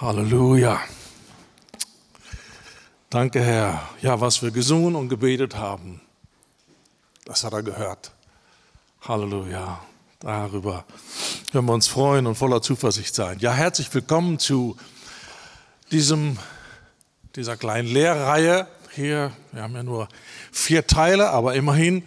Halleluja. Danke, Herr. Ja, was wir gesungen und gebetet haben, das hat er gehört. Halleluja. Darüber können wir uns freuen und voller Zuversicht sein. Ja, herzlich willkommen zu diesem, dieser kleinen Lehrreihe hier. Wir haben ja nur vier Teile, aber immerhin.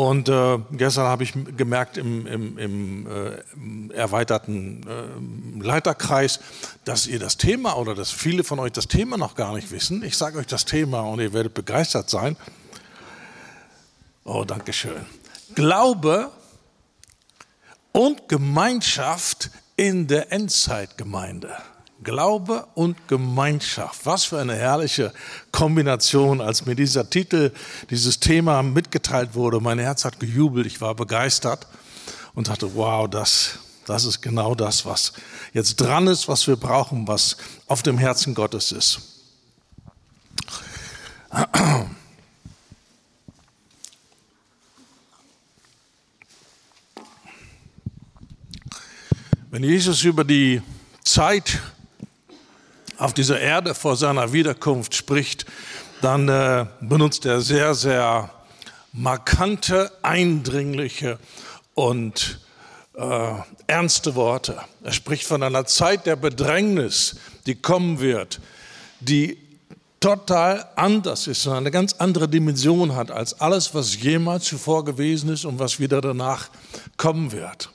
Und äh, gestern habe ich gemerkt im, im, im, äh, erweiterten äh, Leiterkreis, dass ihr das Thema oder dass viele von euch das Thema noch gar nicht wissen. Ich sage euch das Thema und ihr werdet begeistert sein. Oh, danke schön. Glaube und Gemeinschaft in der Endzeitgemeinde. Glaube und Gemeinschaft. Was für eine herrliche Kombination, als mir dieser Titel, dieses Thema mitgeteilt wurde. Mein Herz hat gejubelt, ich war begeistert und dachte, wow, das, das ist genau das, was jetzt dran ist, was wir brauchen, was auf dem Herzen Gottes ist. Wenn Jesus über die Zeit auf dieser Erde vor seiner Wiederkunft spricht, dann äh, benutzt er sehr, sehr markante, eindringliche und äh, ernste Worte. Er spricht von einer Zeit der Bedrängnis, die kommen wird, die total anders ist und eine ganz andere Dimension hat als alles, was jemals zuvor gewesen ist und was wieder danach kommen wird.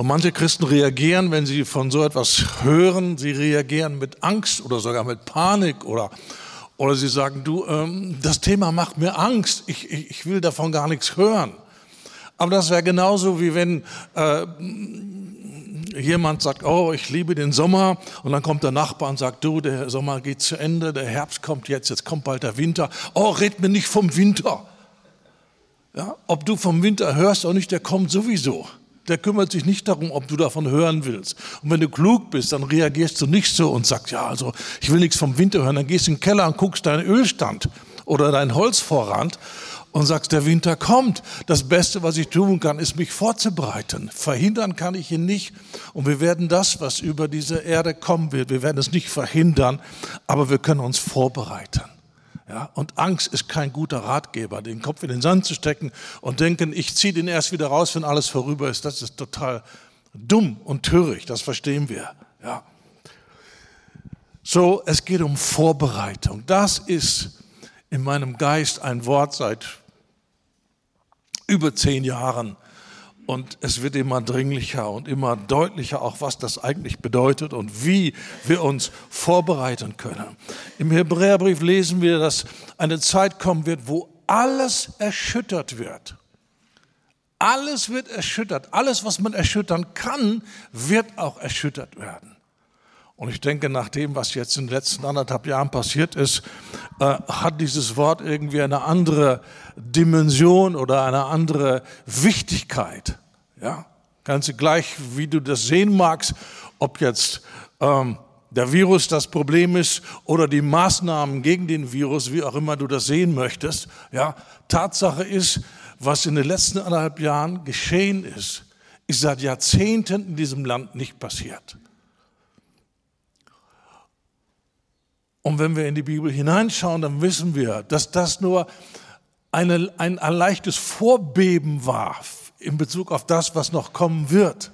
Und manche Christen reagieren, wenn sie von so etwas hören, sie reagieren mit Angst oder sogar mit Panik oder, oder sie sagen, du, ähm, das Thema macht mir Angst, ich, ich, ich will davon gar nichts hören. Aber das wäre genauso wie wenn äh, jemand sagt, oh, ich liebe den Sommer und dann kommt der Nachbar und sagt, du, der Sommer geht zu Ende, der Herbst kommt jetzt, jetzt kommt bald der Winter. Oh, red mir nicht vom Winter. Ja, ob du vom Winter hörst oder nicht, der kommt sowieso der kümmert sich nicht darum, ob du davon hören willst. Und wenn du klug bist, dann reagierst du nicht so und sagst, ja, also ich will nichts vom Winter hören. Dann gehst du in den Keller und guckst deinen Ölstand oder deinen Holzvorrat und sagst, der Winter kommt. Das Beste, was ich tun kann, ist mich vorzubereiten. Verhindern kann ich ihn nicht. Und wir werden das, was über diese Erde kommen wird, wir werden es nicht verhindern, aber wir können uns vorbereiten. Ja, und Angst ist kein guter Ratgeber, den Kopf in den Sand zu stecken und denken, ich ziehe den erst wieder raus, wenn alles vorüber ist. Das ist total dumm und töricht, das verstehen wir. Ja. So, es geht um Vorbereitung. Das ist in meinem Geist ein Wort seit über zehn Jahren, und es wird immer dringlicher und immer deutlicher, auch was das eigentlich bedeutet und wie wir uns vorbereiten können. Im Hebräerbrief lesen wir, dass eine Zeit kommen wird, wo alles erschüttert wird. Alles wird erschüttert. Alles, was man erschüttern kann, wird auch erschüttert werden. Und ich denke, nach dem, was jetzt in den letzten anderthalb Jahren passiert ist, äh, hat dieses Wort irgendwie eine andere Dimension oder eine andere Wichtigkeit. Ja, ganz gleich, wie du das sehen magst, ob jetzt ähm, der Virus das Problem ist oder die Maßnahmen gegen den Virus, wie auch immer du das sehen möchtest. Ja, Tatsache ist, was in den letzten anderthalb Jahren geschehen ist, ist seit Jahrzehnten in diesem Land nicht passiert. Und wenn wir in die Bibel hineinschauen, dann wissen wir, dass das nur eine, ein, ein leichtes Vorbeben war in Bezug auf das, was noch kommen wird.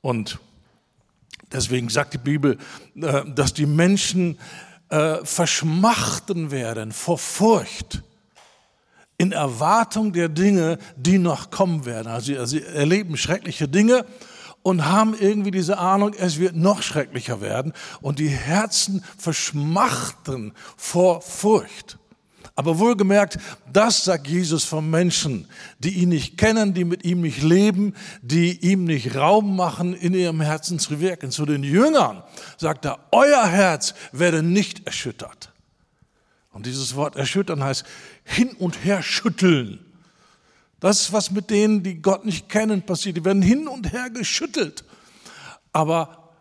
Und deswegen sagt die Bibel, äh, dass die Menschen äh, verschmachten werden vor Furcht in Erwartung der Dinge, die noch kommen werden. Also sie erleben schreckliche Dinge und haben irgendwie diese Ahnung, es wird noch schrecklicher werden und die Herzen verschmachten vor Furcht. Aber wohlgemerkt, das sagt Jesus von Menschen, die ihn nicht kennen, die mit ihm nicht leben, die ihm nicht Raum machen, in ihrem Herzen zu wirken. Zu den Jüngern sagt er, euer Herz werde nicht erschüttert. Und dieses Wort erschüttern heißt hin und her schütteln. Das ist was mit denen, die Gott nicht kennen, passiert. Die werden hin und her geschüttelt. Aber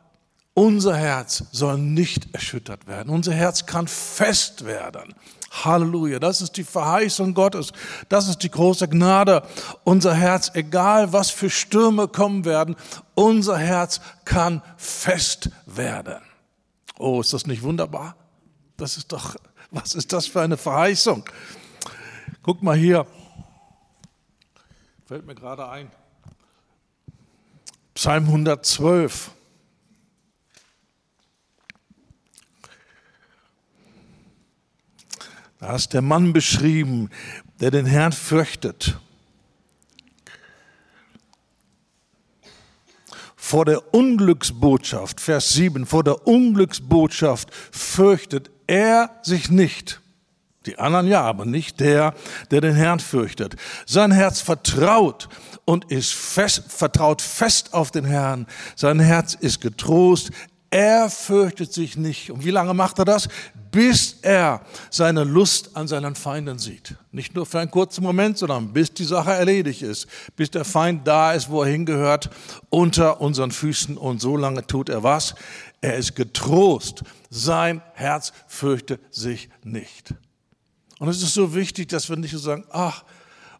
unser Herz soll nicht erschüttert werden. Unser Herz kann fest werden. Halleluja. Das ist die Verheißung Gottes. Das ist die große Gnade. Unser Herz, egal was für Stürme kommen werden, unser Herz kann fest werden. Oh, ist das nicht wunderbar? Das ist doch, was ist das für eine Verheißung? Guck mal hier. Fällt mir gerade ein. Psalm 112. Da ist der Mann beschrieben, der den Herrn fürchtet. Vor der Unglücksbotschaft, Vers 7, vor der Unglücksbotschaft fürchtet er sich nicht. Die anderen ja, aber nicht der, der den Herrn fürchtet. Sein Herz vertraut und ist fest, vertraut fest auf den Herrn. Sein Herz ist getrost. Er fürchtet sich nicht. Und wie lange macht er das? Bis er seine Lust an seinen Feinden sieht. Nicht nur für einen kurzen Moment, sondern bis die Sache erledigt ist. Bis der Feind da ist, wo er hingehört, unter unseren Füßen. Und so lange tut er was? Er ist getrost. Sein Herz fürchtet sich nicht. Und es ist so wichtig, dass wir nicht so sagen, ach,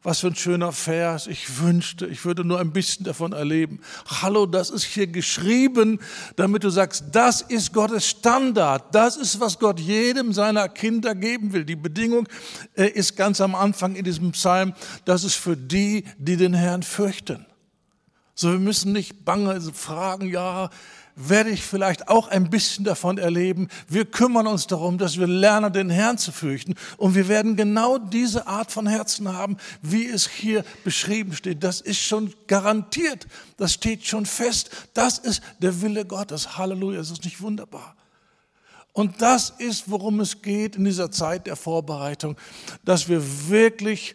was für ein schöner Vers. Ich wünschte, ich würde nur ein bisschen davon erleben. Hallo, das ist hier geschrieben, damit du sagst, das ist Gottes Standard. Das ist, was Gott jedem seiner Kinder geben will. Die Bedingung ist ganz am Anfang in diesem Psalm, das ist für die, die den Herrn fürchten. So, wir müssen nicht bange fragen, ja, werde ich vielleicht auch ein bisschen davon erleben. Wir kümmern uns darum, dass wir lernen, den Herrn zu fürchten. Und wir werden genau diese Art von Herzen haben, wie es hier beschrieben steht. Das ist schon garantiert. Das steht schon fest. Das ist der Wille Gottes. Halleluja. Das ist nicht wunderbar. Und das ist, worum es geht in dieser Zeit der Vorbereitung, dass wir wirklich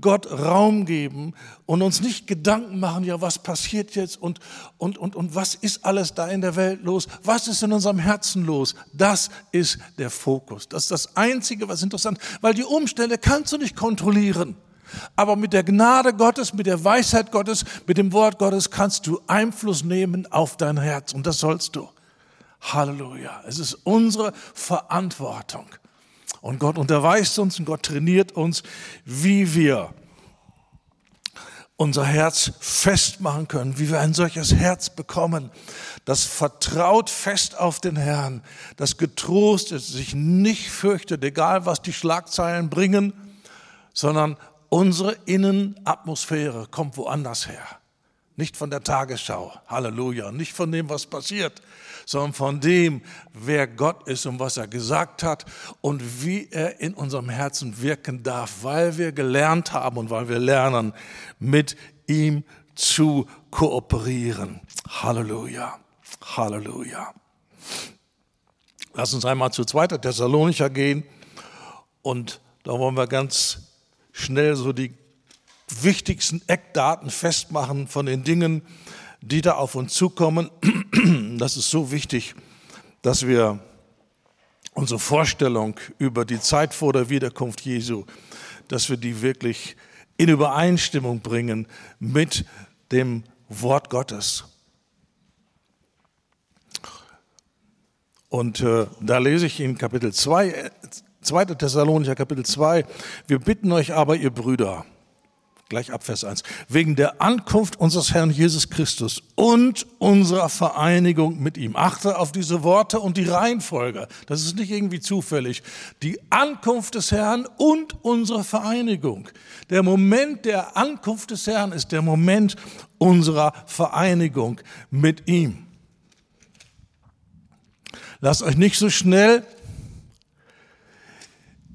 Gott Raum geben und uns nicht Gedanken machen, ja, was passiert jetzt und, und, und, und was ist alles da in der Welt los? Was ist in unserem Herzen los? Das ist der Fokus. Das ist das Einzige, was interessant weil die Umstände kannst du nicht kontrollieren. Aber mit der Gnade Gottes, mit der Weisheit Gottes, mit dem Wort Gottes kannst du Einfluss nehmen auf dein Herz und das sollst du. Halleluja. Es ist unsere Verantwortung. Und Gott unterweist uns und Gott trainiert uns, wie wir unser Herz festmachen können, wie wir ein solches Herz bekommen, das vertraut fest auf den Herrn, das getrost ist, sich nicht fürchtet, egal was die Schlagzeilen bringen, sondern unsere Innenatmosphäre kommt woanders her. Nicht von der Tagesschau, Halleluja, nicht von dem, was passiert, sondern von dem, wer Gott ist und was er gesagt hat und wie er in unserem Herzen wirken darf, weil wir gelernt haben und weil wir lernen, mit ihm zu kooperieren. Halleluja, Halleluja. Lass uns einmal zu 2. Thessalonicher gehen und da wollen wir ganz schnell so die wichtigsten Eckdaten festmachen von den Dingen, die da auf uns zukommen. Das ist so wichtig, dass wir unsere Vorstellung über die Zeit vor der Wiederkunft Jesu, dass wir die wirklich in Übereinstimmung bringen mit dem Wort Gottes. Und äh, da lese ich in Kapitel 2, 2. Thessalonicher Kapitel 2, wir bitten euch aber, ihr Brüder, Gleich ab Vers 1. Wegen der Ankunft unseres Herrn Jesus Christus und unserer Vereinigung mit ihm. Achte auf diese Worte und die Reihenfolge. Das ist nicht irgendwie zufällig. Die Ankunft des Herrn und unsere Vereinigung. Der Moment der Ankunft des Herrn ist der Moment unserer Vereinigung mit ihm. Lasst euch nicht so schnell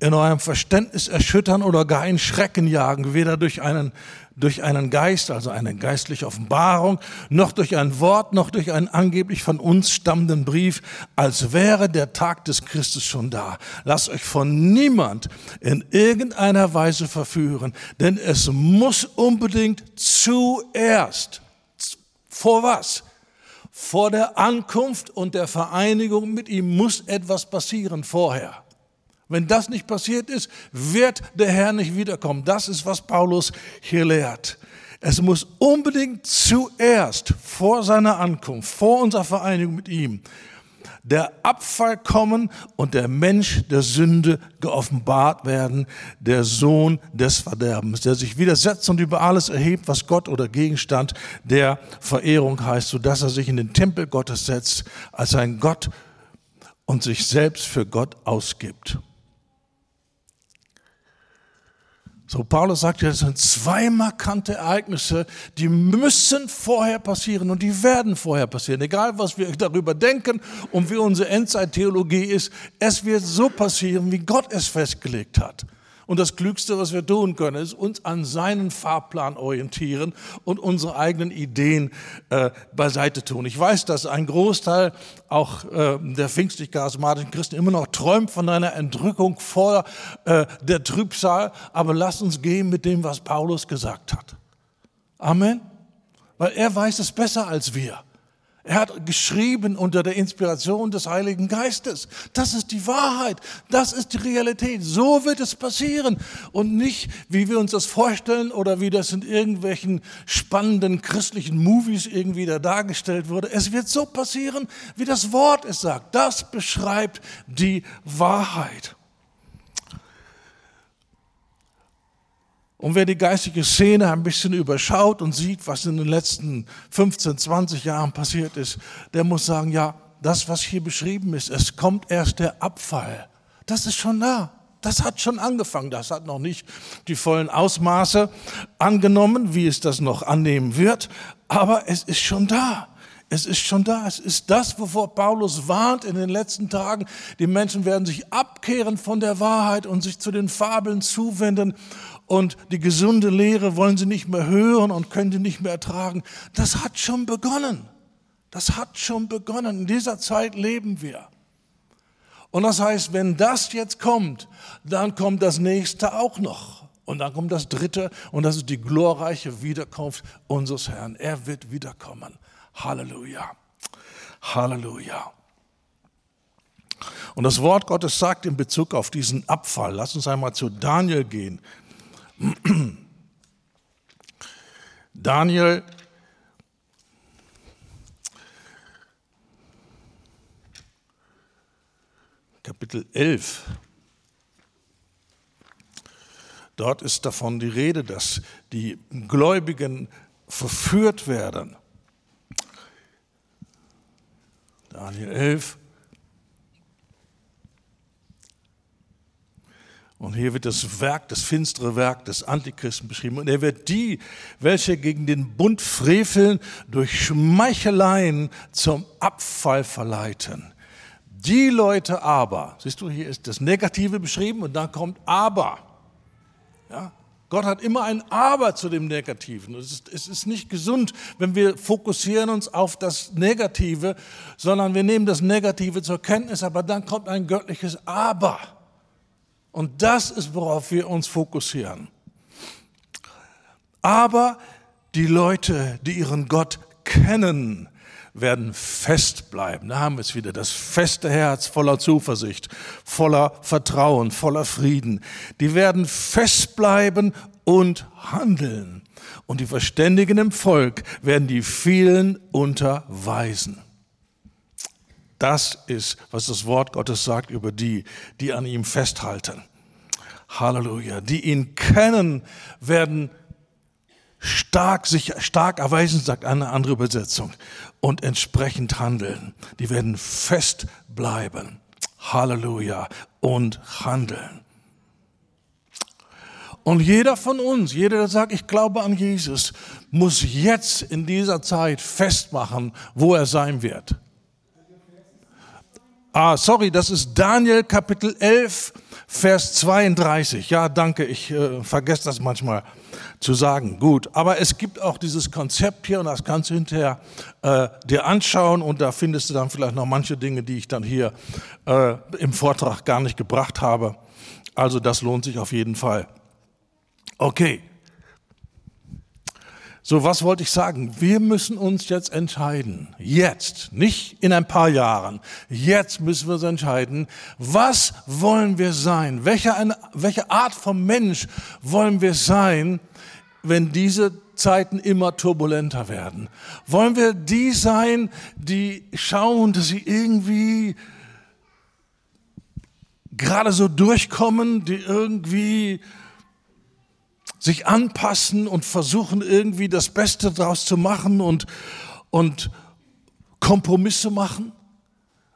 in eurem Verständnis erschüttern oder gar in Schrecken jagen, weder durch einen, durch einen Geist, also eine geistliche Offenbarung, noch durch ein Wort, noch durch einen angeblich von uns stammenden Brief, als wäre der Tag des Christus schon da. Lasst euch von niemand in irgendeiner Weise verführen, denn es muss unbedingt zuerst, vor was? Vor der Ankunft und der Vereinigung mit ihm muss etwas passieren vorher. Wenn das nicht passiert ist, wird der Herr nicht wiederkommen. Das ist, was Paulus hier lehrt. Es muss unbedingt zuerst vor seiner Ankunft, vor unserer Vereinigung mit ihm, der Abfall kommen und der Mensch der Sünde geoffenbart werden, der Sohn des Verderbens, der sich widersetzt und über alles erhebt, was Gott oder Gegenstand der Verehrung heißt, sodass er sich in den Tempel Gottes setzt als ein Gott und sich selbst für Gott ausgibt. So, Paulus sagt ja, es sind zwei markante Ereignisse, die müssen vorher passieren und die werden vorher passieren. Egal, was wir darüber denken und wie unsere Endzeittheologie ist, es wird so passieren, wie Gott es festgelegt hat. Und das Klügste, was wir tun können, ist uns an seinen Fahrplan orientieren und unsere eigenen Ideen äh, beiseite tun. Ich weiß, dass ein Großteil auch äh, der pfingstlich-charismatischen Christen immer noch träumt von einer Entrückung vor äh, der Trübsal. Aber lasst uns gehen mit dem, was Paulus gesagt hat. Amen. Weil er weiß es besser als wir. Er hat geschrieben unter der Inspiration des Heiligen Geistes. Das ist die Wahrheit. Das ist die Realität. So wird es passieren. Und nicht, wie wir uns das vorstellen oder wie das in irgendwelchen spannenden christlichen Movies irgendwie da dargestellt wurde. Es wird so passieren, wie das Wort es sagt. Das beschreibt die Wahrheit. Und wer die geistige Szene ein bisschen überschaut und sieht, was in den letzten 15, 20 Jahren passiert ist, der muss sagen, ja, das, was hier beschrieben ist, es kommt erst der Abfall. Das ist schon da. Das hat schon angefangen. Das hat noch nicht die vollen Ausmaße angenommen, wie es das noch annehmen wird. Aber es ist schon da. Es ist schon da. Es ist das, wovor Paulus warnt in den letzten Tagen. Die Menschen werden sich abkehren von der Wahrheit und sich zu den Fabeln zuwenden und die gesunde Lehre wollen sie nicht mehr hören und können sie nicht mehr ertragen. Das hat schon begonnen. Das hat schon begonnen. In dieser Zeit leben wir. Und das heißt, wenn das jetzt kommt, dann kommt das nächste auch noch. Und dann kommt das dritte und das ist die glorreiche Wiederkunft unseres Herrn. Er wird wiederkommen. Halleluja. Halleluja. Und das Wort Gottes sagt in Bezug auf diesen Abfall, lass uns einmal zu Daniel gehen, Daniel Kapitel 11. Dort ist davon die Rede, dass die Gläubigen verführt werden. Daniel 11, Und hier wird das Werk, das finstere Werk des Antichristen beschrieben. Und er wird die, welche gegen den Bund freveln, durch Schmeicheleien zum Abfall verleiten. Die Leute aber, siehst du, hier ist das Negative beschrieben und dann kommt aber. Ja? Gott hat immer ein Aber zu dem Negativen. Es ist, es ist nicht gesund, wenn wir fokussieren uns auf das Negative, sondern wir nehmen das Negative zur Kenntnis, aber dann kommt ein göttliches Aber. Und das ist, worauf wir uns fokussieren. Aber die Leute, die ihren Gott kennen, werden fest bleiben. Da haben wir es wieder, das feste Herz voller Zuversicht, voller Vertrauen, voller Frieden. Die werden fest bleiben und handeln. Und die Verständigen im Volk werden die vielen unterweisen. Das ist, was das Wort Gottes sagt über die, die an ihm festhalten. Halleluja. Die ihn kennen, werden stark sich stark erweisen, sagt eine andere Übersetzung, und entsprechend handeln. Die werden fest bleiben. Halleluja. Und handeln. Und jeder von uns, jeder, der sagt, ich glaube an Jesus, muss jetzt in dieser Zeit festmachen, wo er sein wird. Ah, sorry, das ist Daniel Kapitel 11, Vers 32. Ja, danke, ich äh, vergesse das manchmal zu sagen. Gut, aber es gibt auch dieses Konzept hier und das kannst du hinterher äh, dir anschauen und da findest du dann vielleicht noch manche Dinge, die ich dann hier äh, im Vortrag gar nicht gebracht habe. Also das lohnt sich auf jeden Fall. Okay, so, was wollte ich sagen? Wir müssen uns jetzt entscheiden. Jetzt, nicht in ein paar Jahren. Jetzt müssen wir uns entscheiden, was wollen wir sein? Welche, eine, welche Art von Mensch wollen wir sein, wenn diese Zeiten immer turbulenter werden? Wollen wir die sein, die schauen, dass sie irgendwie gerade so durchkommen, die irgendwie sich anpassen und versuchen irgendwie das Beste daraus zu machen und, und Kompromisse machen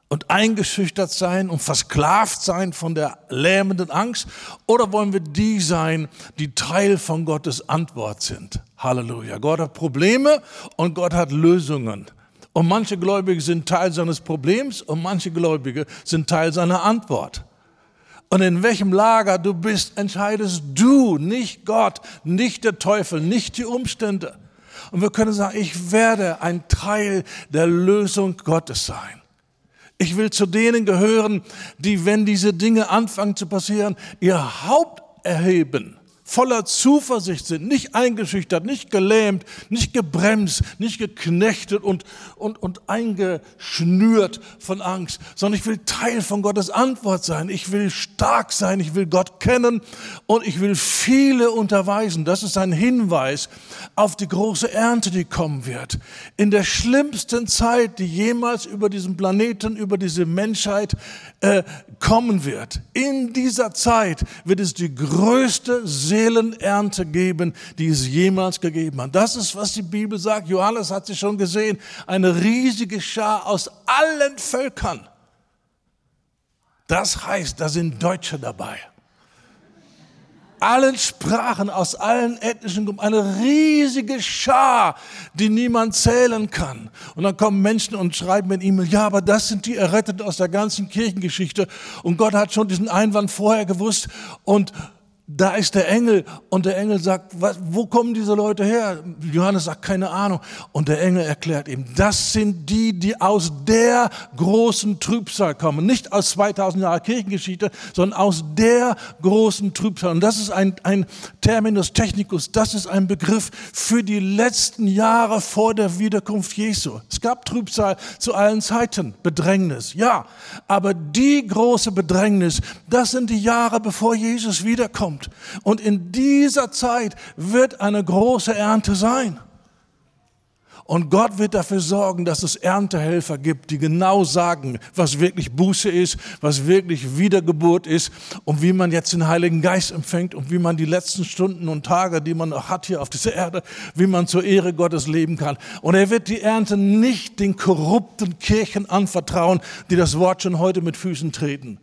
und eingeschüchtert sein und versklavt sein von der lähmenden Angst? Oder wollen wir die sein, die Teil von Gottes Antwort sind? Halleluja. Gott hat Probleme und Gott hat Lösungen. Und manche Gläubige sind Teil seines Problems und manche Gläubige sind Teil seiner Antwort. Und in welchem Lager du bist, entscheidest du, nicht Gott, nicht der Teufel, nicht die Umstände. Und wir können sagen, ich werde ein Teil der Lösung Gottes sein. Ich will zu denen gehören, die, wenn diese Dinge anfangen zu passieren, ihr Haupt erheben voller Zuversicht sind, nicht eingeschüchtert, nicht gelähmt, nicht gebremst, nicht geknechtet und, und, und eingeschnürt von Angst, sondern ich will Teil von Gottes Antwort sein. Ich will stark sein, ich will Gott kennen und ich will viele unterweisen. Das ist ein Hinweis auf die große Ernte, die kommen wird. In der schlimmsten Zeit, die jemals über diesen Planeten, über diese Menschheit äh, kommen wird. In dieser Zeit wird es die größte Seelenernte geben, die es jemals gegeben hat. Das ist, was die Bibel sagt. Johannes hat sie schon gesehen. Eine riesige Schar aus allen Völkern. Das heißt, da sind Deutsche dabei allen Sprachen, aus allen ethnischen Gruppen, eine riesige Schar, die niemand zählen kann. Und dann kommen Menschen und schreiben mit E-Mail, ja, aber das sind die Erretteten aus der ganzen Kirchengeschichte. Und Gott hat schon diesen Einwand vorher gewusst und da ist der Engel und der Engel sagt, was, wo kommen diese Leute her? Johannes sagt, keine Ahnung. Und der Engel erklärt ihm, das sind die, die aus der großen Trübsal kommen. Nicht aus 2000 Jahren Kirchengeschichte, sondern aus der großen Trübsal. Und das ist ein, ein Terminus technicus, das ist ein Begriff für die letzten Jahre vor der Wiederkunft Jesu. Es gab Trübsal zu allen Zeiten, Bedrängnis, ja. Aber die große Bedrängnis, das sind die Jahre, bevor Jesus wiederkommt kommt. Und in dieser Zeit wird eine große Ernte sein. Und Gott wird dafür sorgen, dass es Erntehelfer gibt, die genau sagen, was wirklich Buße ist, was wirklich Wiedergeburt ist und wie man jetzt den Heiligen Geist empfängt und wie man die letzten Stunden und Tage, die man noch hat hier auf dieser Erde, wie man zur Ehre Gottes leben kann. Und er wird die Ernte nicht den korrupten Kirchen anvertrauen, die das Wort schon heute mit Füßen treten.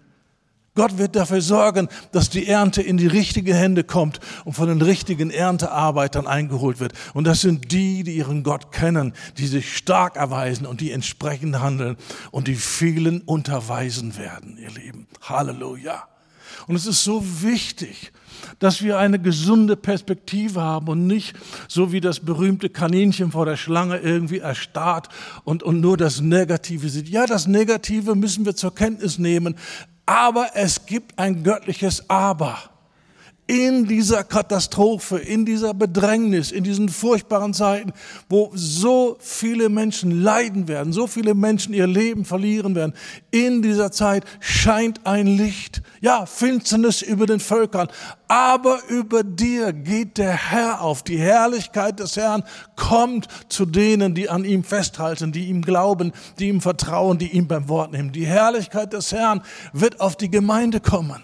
Gott wird dafür sorgen, dass die Ernte in die richtigen Hände kommt und von den richtigen Erntearbeitern eingeholt wird. Und das sind die, die ihren Gott kennen, die sich stark erweisen und die entsprechend handeln und die vielen unterweisen werden, ihr Lieben. Halleluja. Und es ist so wichtig, dass wir eine gesunde Perspektive haben und nicht so wie das berühmte Kaninchen vor der Schlange irgendwie erstarrt und, und nur das Negative sieht. Ja, das Negative müssen wir zur Kenntnis nehmen, aber es gibt ein göttliches Aber. In dieser Katastrophe, in dieser Bedrängnis, in diesen furchtbaren Zeiten, wo so viele Menschen leiden werden, so viele Menschen ihr Leben verlieren werden, in dieser Zeit scheint ein Licht. Ja, Finsternis über den Völkern, aber über dir geht der Herr auf. Die Herrlichkeit des Herrn kommt zu denen, die an ihm festhalten, die ihm glauben, die ihm vertrauen, die ihm beim Wort nehmen. Die Herrlichkeit des Herrn wird auf die Gemeinde kommen.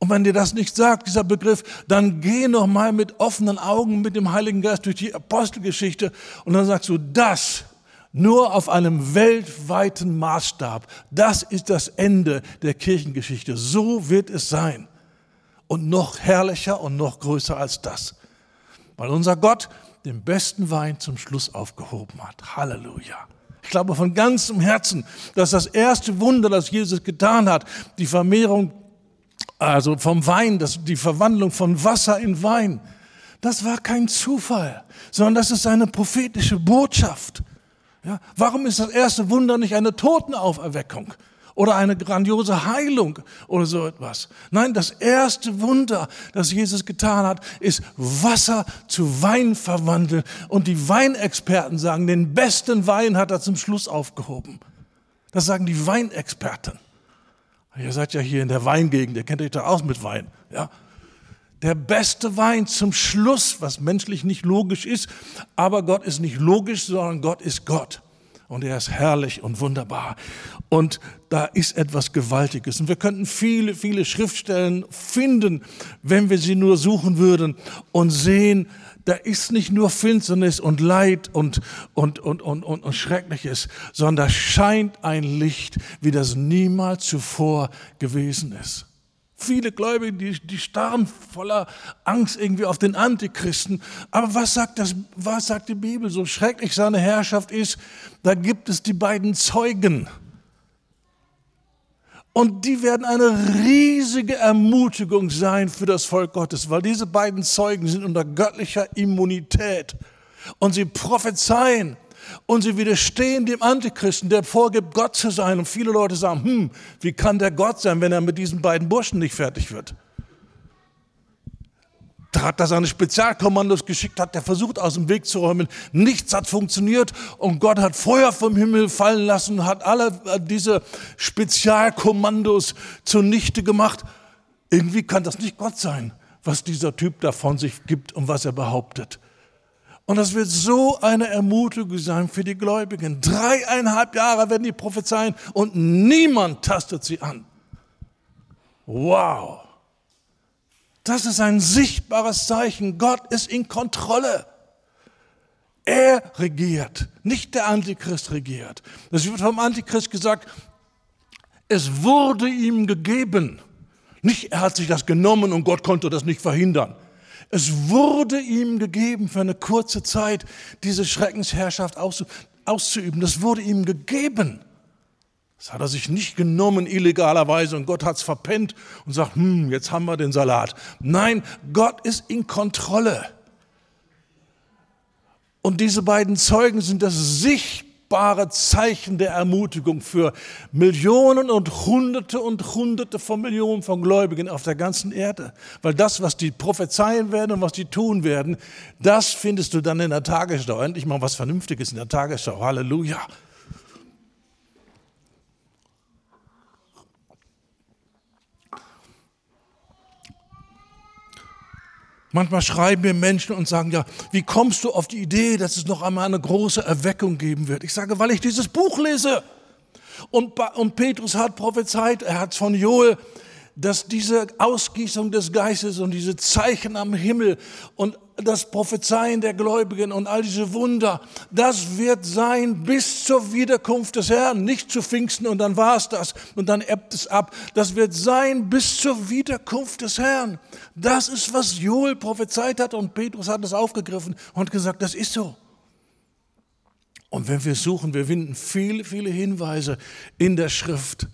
Und wenn dir das nicht sagt, dieser Begriff, dann geh noch mal mit offenen Augen mit dem Heiligen Geist durch die Apostelgeschichte und dann sagst du, das nur auf einem weltweiten Maßstab, das ist das Ende der Kirchengeschichte. So wird es sein. Und noch herrlicher und noch größer als das. Weil unser Gott den besten Wein zum Schluss aufgehoben hat. Halleluja. Ich glaube von ganzem Herzen, dass das erste Wunder, das Jesus getan hat, die Vermehrung also vom Wein, das, die Verwandlung von Wasser in Wein, das war kein Zufall, sondern das ist eine prophetische Botschaft. Ja, warum ist das erste Wunder nicht eine Totenauferweckung oder eine grandiose Heilung oder so etwas? Nein, das erste Wunder, das Jesus getan hat, ist Wasser zu Wein verwandeln. Und die Weinexperten sagen, den besten Wein hat er zum Schluss aufgehoben. Das sagen die Weinexperten. Ihr seid ja hier in der Weingegend, ihr kennt euch da aus mit Wein. Ja? Der beste Wein zum Schluss, was menschlich nicht logisch ist, aber Gott ist nicht logisch, sondern Gott ist Gott. Und er ist herrlich und wunderbar. Und da ist etwas Gewaltiges. Und wir könnten viele, viele Schriftstellen finden, wenn wir sie nur suchen würden und sehen, da ist nicht nur Finsternis und Leid und, und, und, und, und, und Schreckliches, sondern da scheint ein Licht, wie das niemals zuvor gewesen ist. Viele Gläubige, die, die starren voller Angst irgendwie auf den Antichristen. Aber was sagt, das, was sagt die Bibel? So schrecklich seine Herrschaft ist, da gibt es die beiden Zeugen. Und die werden eine riesige Ermutigung sein für das Volk Gottes, weil diese beiden Zeugen sind unter göttlicher Immunität und sie prophezeien und sie widerstehen dem Antichristen, der vorgibt, Gott zu sein. Und viele Leute sagen, hm, wie kann der Gott sein, wenn er mit diesen beiden Burschen nicht fertig wird? Hat er seine Spezialkommandos geschickt, hat der versucht aus dem Weg zu räumen. Nichts hat funktioniert und Gott hat Feuer vom Himmel fallen lassen, hat alle äh, diese Spezialkommandos zunichte gemacht. Irgendwie kann das nicht Gott sein, was dieser Typ da von sich gibt und was er behauptet. Und das wird so eine Ermutigung sein für die Gläubigen. Dreieinhalb Jahre werden die prophezeien und niemand tastet sie an. Wow. Das ist ein sichtbares Zeichen. Gott ist in Kontrolle. Er regiert, nicht der Antichrist regiert. Es wird vom Antichrist gesagt, es wurde ihm gegeben. Nicht, er hat sich das genommen und Gott konnte das nicht verhindern. Es wurde ihm gegeben für eine kurze Zeit, diese Schreckensherrschaft auszuüben. Das wurde ihm gegeben. Das hat er sich nicht genommen illegalerweise und Gott hat es verpennt und sagt, hm, jetzt haben wir den Salat. Nein, Gott ist in Kontrolle. Und diese beiden Zeugen sind das sichtbare Zeichen der Ermutigung für Millionen und Hunderte und Hunderte von Millionen von Gläubigen auf der ganzen Erde. Weil das, was die prophezeien werden und was die tun werden, das findest du dann in der Tagesschau. Endlich mal was Vernünftiges in der Tagesschau. Halleluja. Manchmal schreiben mir Menschen und sagen, ja, wie kommst du auf die Idee, dass es noch einmal eine große Erweckung geben wird? Ich sage, weil ich dieses Buch lese. Und, und Petrus hat prophezeit, er hat von Joel dass diese Ausgießung des Geistes und diese Zeichen am Himmel und das Prophezeien der Gläubigen und all diese Wunder, das wird sein bis zur Wiederkunft des Herrn, nicht zu Pfingsten und dann war es das und dann ebbt es ab. Das wird sein bis zur Wiederkunft des Herrn. Das ist, was Joel prophezeit hat und Petrus hat es aufgegriffen und gesagt, das ist so. Und wenn wir suchen, wir finden viele, viele Hinweise in der Schrift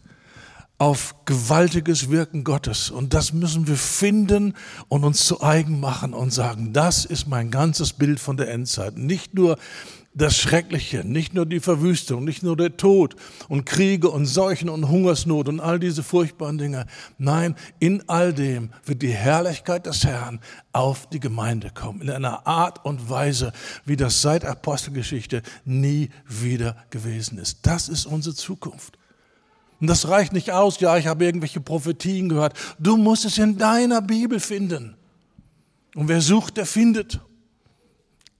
auf gewaltiges Wirken Gottes. Und das müssen wir finden und uns zu eigen machen und sagen, das ist mein ganzes Bild von der Endzeit. Nicht nur das Schreckliche, nicht nur die Verwüstung, nicht nur der Tod und Kriege und Seuchen und Hungersnot und all diese furchtbaren Dinge. Nein, in all dem wird die Herrlichkeit des Herrn auf die Gemeinde kommen. In einer Art und Weise, wie das seit Apostelgeschichte nie wieder gewesen ist. Das ist unsere Zukunft. Und das reicht nicht aus, ja, ich habe irgendwelche Prophetien gehört. Du musst es in deiner Bibel finden. Und wer sucht, der findet.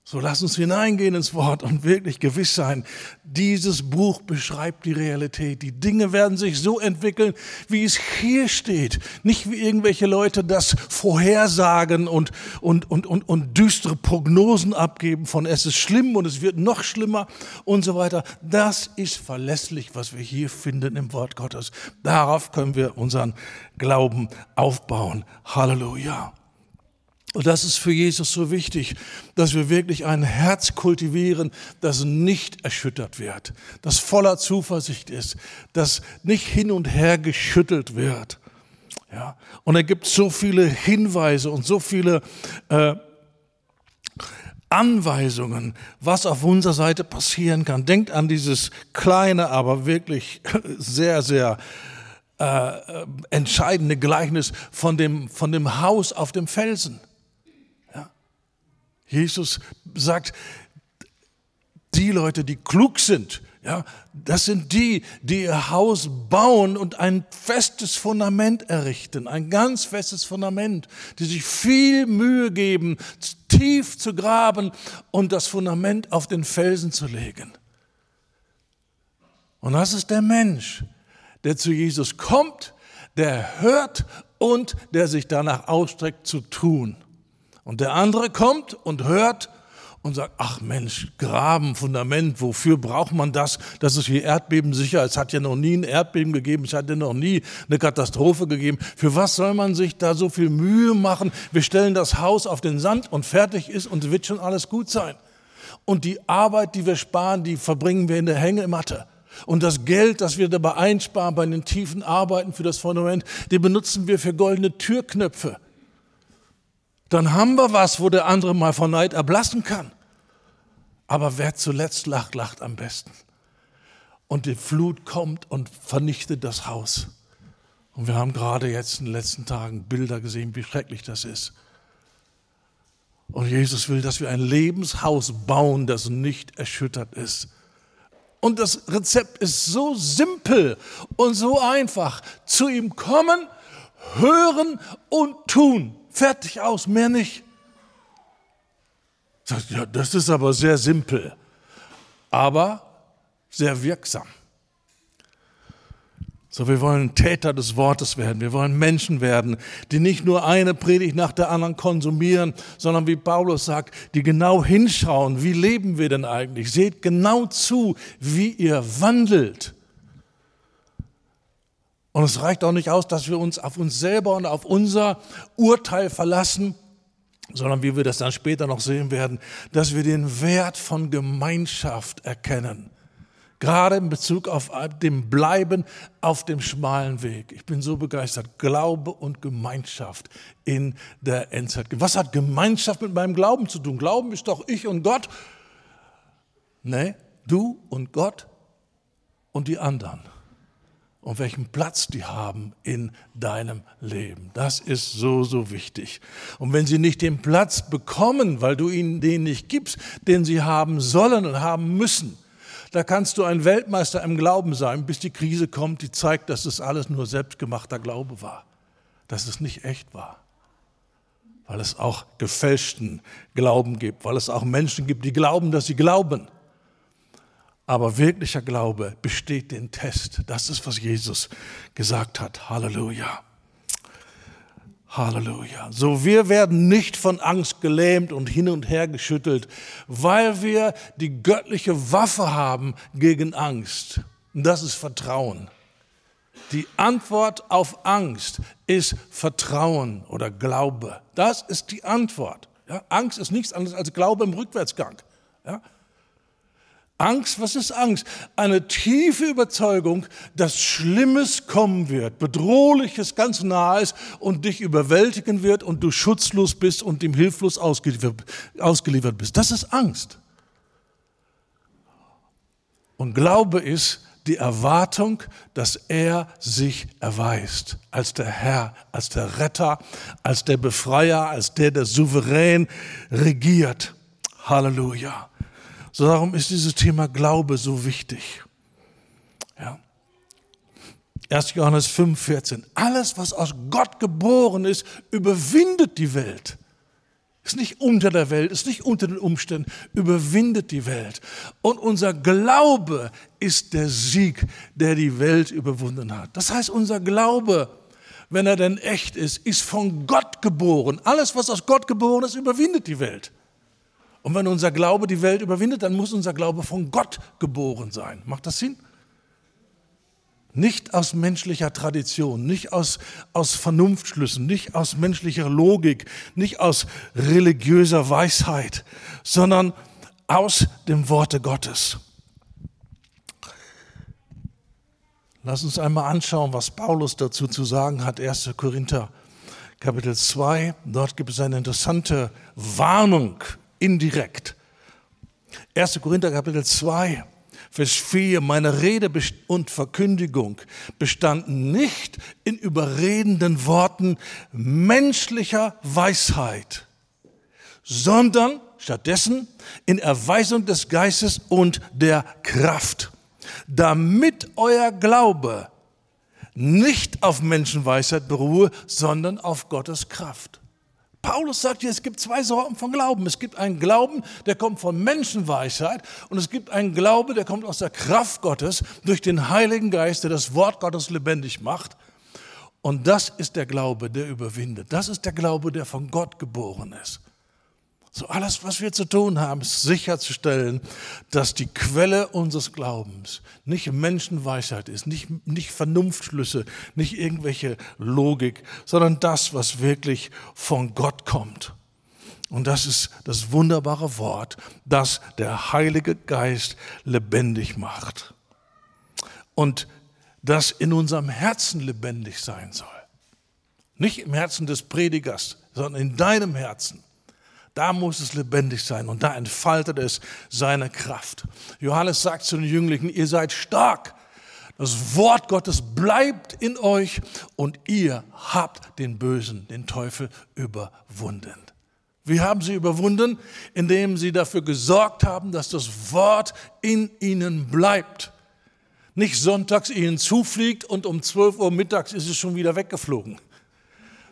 So lass uns hineingehen ins Wort und wirklich gewiss sein, dieses Buch beschreibt die Realität. Die Dinge werden sich so entwickeln, wie es hier steht. Nicht wie irgendwelche Leute das vorhersagen und, und, und, und, und düstere Prognosen abgeben von es ist schlimm und es wird noch schlimmer und so weiter. Das ist verlässlich, was wir hier finden im Wort Gottes. Darauf können wir unseren Glauben aufbauen. Halleluja. Und das ist für Jesus so wichtig, dass wir wirklich ein Herz kultivieren, das nicht erschüttert wird, das voller Zuversicht ist, das nicht hin und her geschüttelt wird. Ja? Und er gibt so viele Hinweise und so viele äh, Anweisungen, was auf unserer Seite passieren kann. Denkt an dieses kleine, aber wirklich sehr, sehr äh, entscheidende Gleichnis von dem, von dem Haus auf dem Felsen. Jesus sagt, die Leute, die klug sind, Ja, das sind die, die ihr Haus bauen und ein festes Fundament errichten, ein ganz festes Fundament, die sich viel Mühe geben, tief zu graben und das Fundament auf den Felsen zu legen. Und das ist der Mensch, der zu Jesus kommt, der hört und der sich danach ausstreckt zu tun. Und der andere kommt und hört und sagt, ach Mensch, Graben, Fundament, wofür braucht man das? Das ist wie Erdbeben sicher. Es hat ja noch nie ein Erdbeben gegeben, es hat ja noch nie eine Katastrophe gegeben. Für was soll man sich da so viel Mühe machen? Wir stellen das Haus auf den Sand und fertig ist und wird schon alles gut sein. Und die Arbeit, die wir sparen, die verbringen wir in der Hängematte. Und das Geld, das wir dabei einsparen bei den tiefen Arbeiten für das Fundament, den benutzen wir für goldene Türknöpfe. Dann haben wir was, wo der andere mal vor Neid erblassen kann. Aber wer zuletzt lacht, lacht am besten. Und die Flut kommt und vernichtet das Haus. Und wir haben gerade jetzt in den letzten Tagen Bilder gesehen, wie schrecklich das ist. Und Jesus will, dass wir ein Lebenshaus bauen, das nicht erschüttert ist. Und das Rezept ist so simpel und so einfach. Zu ihm kommen, hören und tun. Fertig aus, mehr nicht. Sagt, ja, das ist aber sehr simpel, aber sehr wirksam. So, wir wollen Täter des Wortes werden. Wir wollen Menschen werden, die nicht nur eine Predigt nach der anderen konsumieren, sondern wie Paulus sagt, die genau hinschauen, wie leben wir denn eigentlich? Seht genau zu, wie ihr wandelt. Und es reicht auch nicht aus, dass wir uns auf uns selber und auf unser Urteil verlassen, sondern wie wir das dann später noch sehen werden, dass wir den Wert von Gemeinschaft erkennen. Gerade in Bezug auf dem Bleiben auf dem schmalen Weg. Ich bin so begeistert. Glaube und Gemeinschaft in der Endzeit. Was hat Gemeinschaft mit meinem Glauben zu tun? Glauben ist doch ich und Gott. Nee, du und Gott und die anderen und welchen Platz die haben in deinem Leben. Das ist so, so wichtig. Und wenn sie nicht den Platz bekommen, weil du ihnen den nicht gibst, den sie haben sollen und haben müssen, da kannst du ein Weltmeister im Glauben sein, bis die Krise kommt, die zeigt, dass es alles nur selbstgemachter Glaube war, dass es nicht echt war. Weil es auch gefälschten Glauben gibt, weil es auch Menschen gibt, die glauben, dass sie glauben aber wirklicher Glaube besteht den Test. Das ist, was Jesus gesagt hat. Halleluja. Halleluja. So, wir werden nicht von Angst gelähmt und hin und her geschüttelt, weil wir die göttliche Waffe haben gegen Angst. Und das ist Vertrauen. Die Antwort auf Angst ist Vertrauen oder Glaube. Das ist die Antwort. Ja, Angst ist nichts anderes als Glaube im Rückwärtsgang. Ja, Angst, was ist Angst? Eine tiefe Überzeugung, dass Schlimmes kommen wird, Bedrohliches ganz nahe ist und dich überwältigen wird und du schutzlos bist und dem hilflos ausgeliefert bist. Das ist Angst. Und Glaube ist die Erwartung, dass er sich erweist als der Herr, als der Retter, als der Befreier, als der, der souverän regiert. Halleluja. So darum ist dieses Thema Glaube so wichtig. Ja. 1. Johannes 5, 14. Alles, was aus Gott geboren ist, überwindet die Welt. Ist nicht unter der Welt, ist nicht unter den Umständen, überwindet die Welt. Und unser Glaube ist der Sieg, der die Welt überwunden hat. Das heißt, unser Glaube, wenn er denn echt ist, ist von Gott geboren. Alles, was aus Gott geboren ist, überwindet die Welt. Und wenn unser Glaube die Welt überwindet, dann muss unser Glaube von Gott geboren sein. Macht das Sinn? Nicht aus menschlicher Tradition, nicht aus, aus Vernunftschlüssen, nicht aus menschlicher Logik, nicht aus religiöser Weisheit, sondern aus dem Worte Gottes. Lass uns einmal anschauen, was Paulus dazu zu sagen hat. 1. Korinther Kapitel 2. Dort gibt es eine interessante Warnung indirekt. 1. Korinther Kapitel 2, Vers 4, meine Rede und Verkündigung bestanden nicht in überredenden Worten menschlicher Weisheit, sondern stattdessen in Erweisung des Geistes und der Kraft, damit euer Glaube nicht auf Menschenweisheit beruhe, sondern auf Gottes Kraft. Paulus sagt hier, es gibt zwei Sorten von Glauben. Es gibt einen Glauben, der kommt von Menschenweisheit und es gibt einen Glaube, der kommt aus der Kraft Gottes durch den Heiligen Geist, der das Wort Gottes lebendig macht. Und das ist der Glaube, der überwindet. Das ist der Glaube, der von Gott geboren ist. So alles, was wir zu tun haben, ist sicherzustellen, dass die Quelle unseres Glaubens nicht Menschenweisheit ist, nicht, nicht Vernunftschlüsse, nicht irgendwelche Logik, sondern das, was wirklich von Gott kommt. Und das ist das wunderbare Wort, das der Heilige Geist lebendig macht. Und das in unserem Herzen lebendig sein soll. Nicht im Herzen des Predigers, sondern in deinem Herzen. Da muss es lebendig sein und da entfaltet es seine Kraft. Johannes sagt zu den Jünglingen, ihr seid stark. Das Wort Gottes bleibt in euch und ihr habt den Bösen, den Teufel überwunden. Wie haben sie überwunden? Indem sie dafür gesorgt haben, dass das Wort in ihnen bleibt. Nicht sonntags ihnen zufliegt und um 12 Uhr mittags ist es schon wieder weggeflogen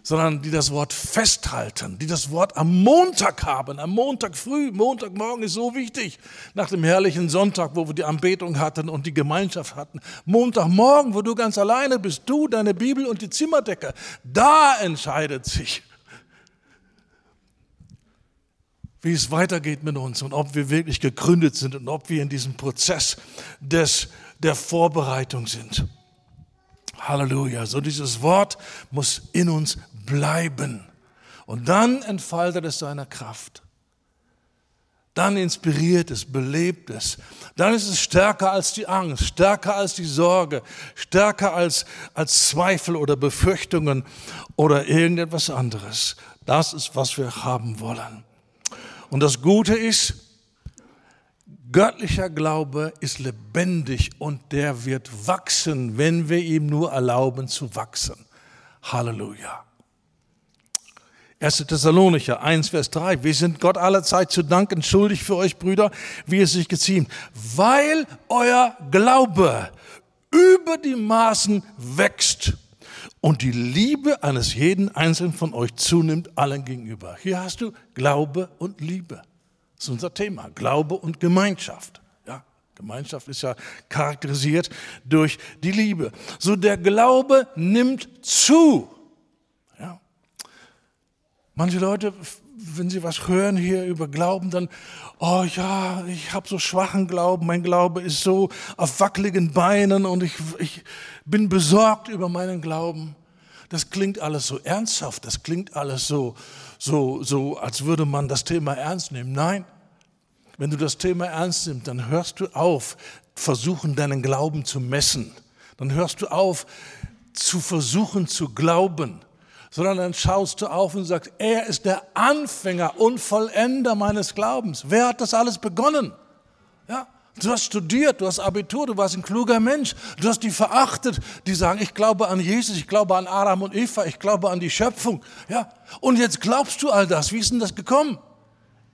sondern die das Wort festhalten, die das Wort am Montag haben, am Montag früh, Montagmorgen ist so wichtig, nach dem herrlichen Sonntag, wo wir die Anbetung hatten und die Gemeinschaft hatten. Montagmorgen, wo du ganz alleine bist, du, deine Bibel und die Zimmerdecke, da entscheidet sich, wie es weitergeht mit uns und ob wir wirklich gegründet sind und ob wir in diesem Prozess des, der Vorbereitung sind. Halleluja. So dieses Wort muss in uns bleiben. Und dann entfaltet es seine Kraft. Dann inspiriert es, belebt es. Dann ist es stärker als die Angst, stärker als die Sorge, stärker als, als Zweifel oder Befürchtungen oder irgendetwas anderes. Das ist, was wir haben wollen. Und das Gute ist, göttlicher Glaube ist lebendig und der wird wachsen, wenn wir ihm nur erlauben zu wachsen. Halleluja. 1. Thessalonicher 1, Vers 3. Wir sind Gott allerzeit zu danken schuldig für euch, Brüder, wie es sich geziemt, weil euer Glaube über die Maßen wächst und die Liebe eines jeden Einzelnen von euch zunimmt allen gegenüber. Hier hast du Glaube und Liebe. Das ist unser Thema. Glaube und Gemeinschaft. Ja, Gemeinschaft ist ja charakterisiert durch die Liebe. So der Glaube nimmt zu. Manche Leute, wenn sie was hören hier über Glauben, dann, oh ja, ich habe so schwachen Glauben, mein Glaube ist so auf wackeligen Beinen und ich, ich bin besorgt über meinen Glauben. Das klingt alles so ernsthaft, das klingt alles so, so, so, als würde man das Thema ernst nehmen. Nein, wenn du das Thema ernst nimmst, dann hörst du auf, versuchen, deinen Glauben zu messen. Dann hörst du auf, zu versuchen zu glauben sondern dann schaust du auf und sagst, er ist der Anfänger und Vollender meines Glaubens. Wer hat das alles begonnen? Ja, Du hast studiert, du hast Abitur, du warst ein kluger Mensch. Du hast die verachtet, die sagen, ich glaube an Jesus, ich glaube an Adam und Eva, ich glaube an die Schöpfung. Ja, und jetzt glaubst du all das. Wie ist denn das gekommen?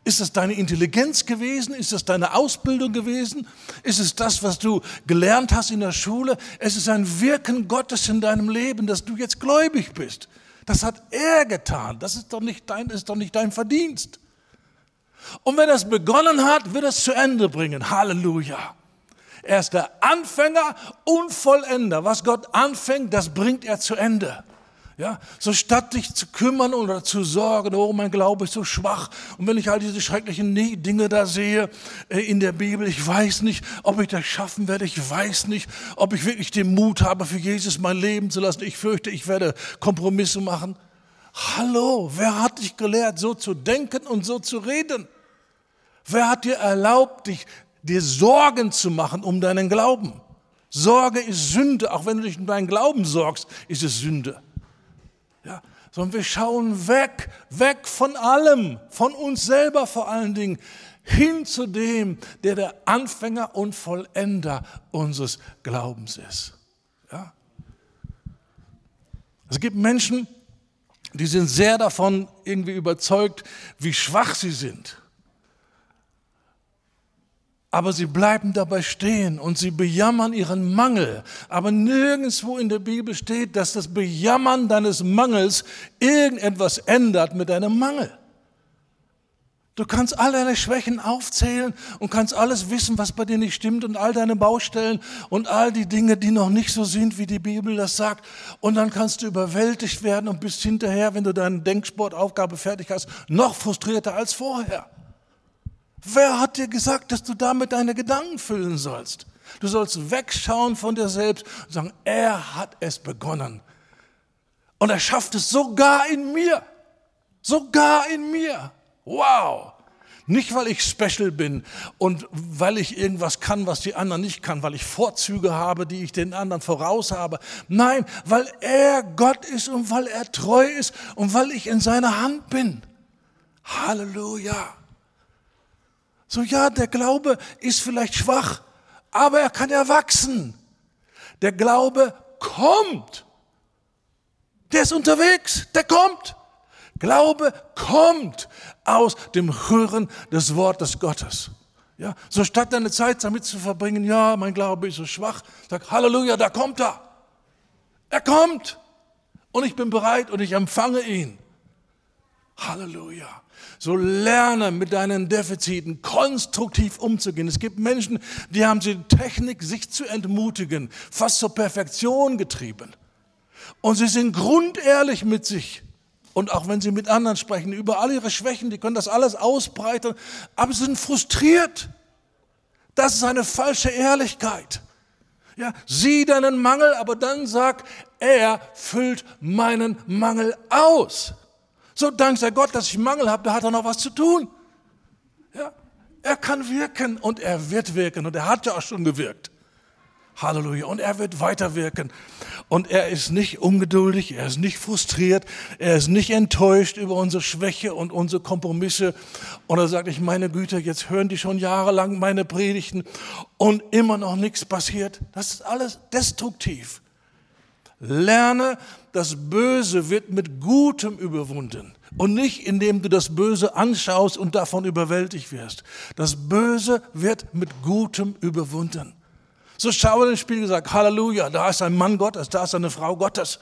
Ist das deine Intelligenz gewesen? Ist das deine Ausbildung gewesen? Ist es das, was du gelernt hast in der Schule? Es ist ein Wirken Gottes in deinem Leben, dass du jetzt gläubig bist. Das hat er getan. Das ist doch nicht dein, ist doch nicht dein Verdienst. Und wenn es begonnen hat, wird es zu Ende bringen. Halleluja. Er ist der Anfänger und Vollender. Was Gott anfängt, das bringt er zu Ende. Ja, so statt dich zu kümmern oder zu sorgen, oh, mein Glaube ist so schwach. Und wenn ich all diese schrecklichen Dinge da sehe äh, in der Bibel, ich weiß nicht, ob ich das schaffen werde. Ich weiß nicht, ob ich wirklich den Mut habe, für Jesus mein Leben zu lassen. Ich fürchte, ich werde Kompromisse machen. Hallo, wer hat dich gelehrt, so zu denken und so zu reden? Wer hat dir erlaubt, dich, dir Sorgen zu machen um deinen Glauben? Sorge ist Sünde. Auch wenn du dich um deinen Glauben sorgst, ist es Sünde. Sondern wir schauen weg, weg von allem, von uns selber vor allen Dingen, hin zu dem, der der Anfänger und Vollender unseres Glaubens ist. Ja? Es gibt Menschen, die sind sehr davon irgendwie überzeugt, wie schwach sie sind. Aber sie bleiben dabei stehen und sie bejammern ihren Mangel. Aber nirgendwo in der Bibel steht, dass das Bejammern deines Mangels irgendetwas ändert mit deinem Mangel. Du kannst all deine Schwächen aufzählen und kannst alles wissen, was bei dir nicht stimmt und all deine Baustellen und all die Dinge, die noch nicht so sind, wie die Bibel das sagt. Und dann kannst du überwältigt werden und bist hinterher, wenn du deine Denksportaufgabe fertig hast, noch frustrierter als vorher. Wer hat dir gesagt, dass du damit deine Gedanken füllen sollst? Du sollst wegschauen von dir selbst und sagen, er hat es begonnen. Und er schafft es sogar in mir. Sogar in mir. Wow! Nicht, weil ich special bin und weil ich irgendwas kann, was die anderen nicht kann, weil ich Vorzüge habe, die ich den anderen voraus habe. Nein, weil er Gott ist und weil er treu ist und weil ich in seiner Hand bin. Halleluja. So ja, der Glaube ist vielleicht schwach, aber er kann ja wachsen. Der Glaube kommt. Der ist unterwegs, der kommt. Glaube kommt aus dem Hören des Wortes Gottes. Ja, so statt deine Zeit damit zu verbringen, ja, mein Glaube ist so schwach, sag Halleluja, da kommt er. Er kommt. Und ich bin bereit und ich empfange ihn. Halleluja. So lerne mit deinen Defiziten konstruktiv umzugehen. Es gibt Menschen, die haben die Technik, sich zu entmutigen, fast zur Perfektion getrieben. Und sie sind grundehrlich mit sich. Und auch wenn sie mit anderen sprechen, über all ihre Schwächen, die können das alles ausbreiten, aber sie sind frustriert. Das ist eine falsche Ehrlichkeit. Ja, sieh deinen Mangel, aber dann sag, er füllt meinen Mangel aus. So, dank sei Gott, dass ich Mangel habe, da hat er noch was zu tun. Ja, er kann wirken und er wird wirken und er hat ja auch schon gewirkt. Halleluja. Und er wird weiter wirken. Und er ist nicht ungeduldig, er ist nicht frustriert, er ist nicht enttäuscht über unsere Schwäche und unsere Kompromisse. Und er sagt, ich meine Güte, jetzt hören die schon jahrelang meine Predigten und immer noch nichts passiert. Das ist alles destruktiv. Lerne, das Böse wird mit Gutem überwunden und nicht indem du das Böse anschaust und davon überwältigt wirst. Das Böse wird mit Gutem überwunden. So schaue in den Spiegel und sag, Halleluja, da ist ein Mann Gottes, da ist eine Frau Gottes.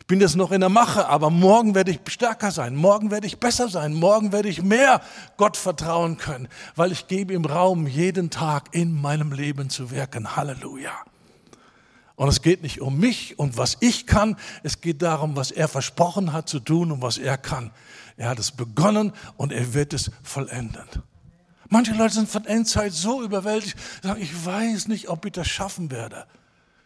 Ich bin jetzt noch in der Mache, aber morgen werde ich stärker sein, morgen werde ich besser sein, morgen werde ich mehr Gott vertrauen können, weil ich gebe ihm Raum, jeden Tag in meinem Leben zu wirken. Halleluja. Und es geht nicht um mich und was ich kann, es geht darum, was er versprochen hat zu tun und was er kann. Er hat es begonnen und er wird es vollenden. Manche Leute sind von Endzeit so überwältigt, sagen, ich weiß nicht, ob ich das schaffen werde.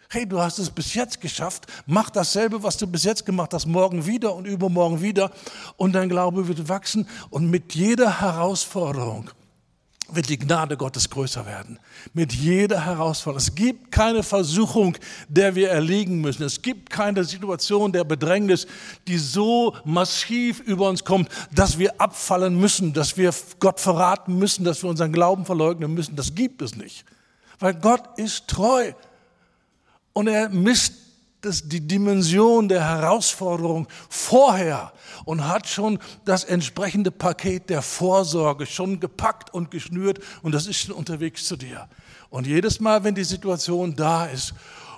Hey, du hast es bis jetzt geschafft, mach dasselbe, was du bis jetzt gemacht hast, morgen wieder und übermorgen wieder und dein Glaube wird wachsen und mit jeder Herausforderung wird die Gnade Gottes größer werden. Mit jeder Herausforderung. Es gibt keine Versuchung, der wir erliegen müssen. Es gibt keine Situation der Bedrängnis, die so massiv über uns kommt, dass wir abfallen müssen, dass wir Gott verraten müssen, dass wir unseren Glauben verleugnen müssen. Das gibt es nicht. Weil Gott ist treu. Und er misst das, die Dimension der Herausforderung vorher und hat schon das entsprechende Paket der Vorsorge schon gepackt und geschnürt und das ist schon unterwegs zu dir. Und jedes Mal, wenn die Situation da ist,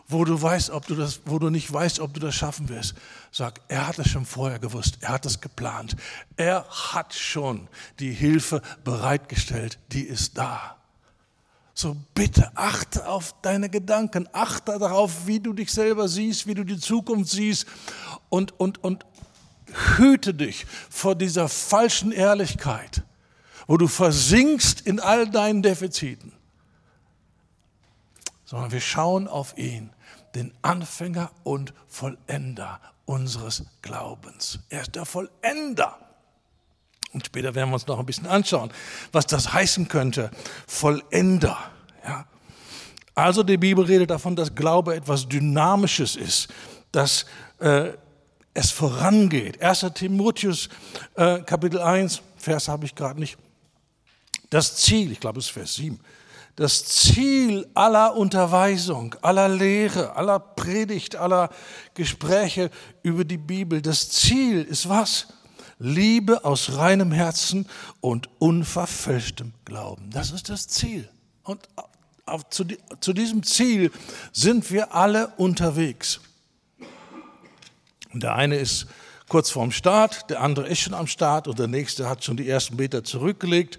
wo du weißt, ob du das, wo du nicht weißt, ob du das schaffen wirst, sag, er hat es schon vorher gewusst, er hat es geplant, er hat schon die Hilfe bereitgestellt, die ist da. So bitte achte auf deine Gedanken, achte darauf, wie du dich selber siehst, wie du die Zukunft siehst und, und, und hüte dich vor dieser falschen Ehrlichkeit, wo du versinkst in all deinen Defiziten. Sondern wir schauen auf ihn, den Anfänger und Vollender unseres Glaubens. Er ist der Vollender. Und später werden wir uns noch ein bisschen anschauen, was das heißen könnte. Vollender. Ja. Also die Bibel redet davon, dass Glaube etwas Dynamisches ist, dass äh, es vorangeht. 1. Timotheus äh, Kapitel 1, Vers habe ich gerade nicht. Das Ziel, ich glaube es ist Vers 7, das Ziel aller Unterweisung, aller Lehre, aller Predigt, aller Gespräche über die Bibel, das Ziel ist was? Liebe aus reinem Herzen und unverfälschtem Glauben. Das ist das Ziel. Und auf, zu, zu diesem Ziel sind wir alle unterwegs. Und der eine ist kurz vorm Start, der andere ist schon am Start und der nächste hat schon die ersten Meter zurückgelegt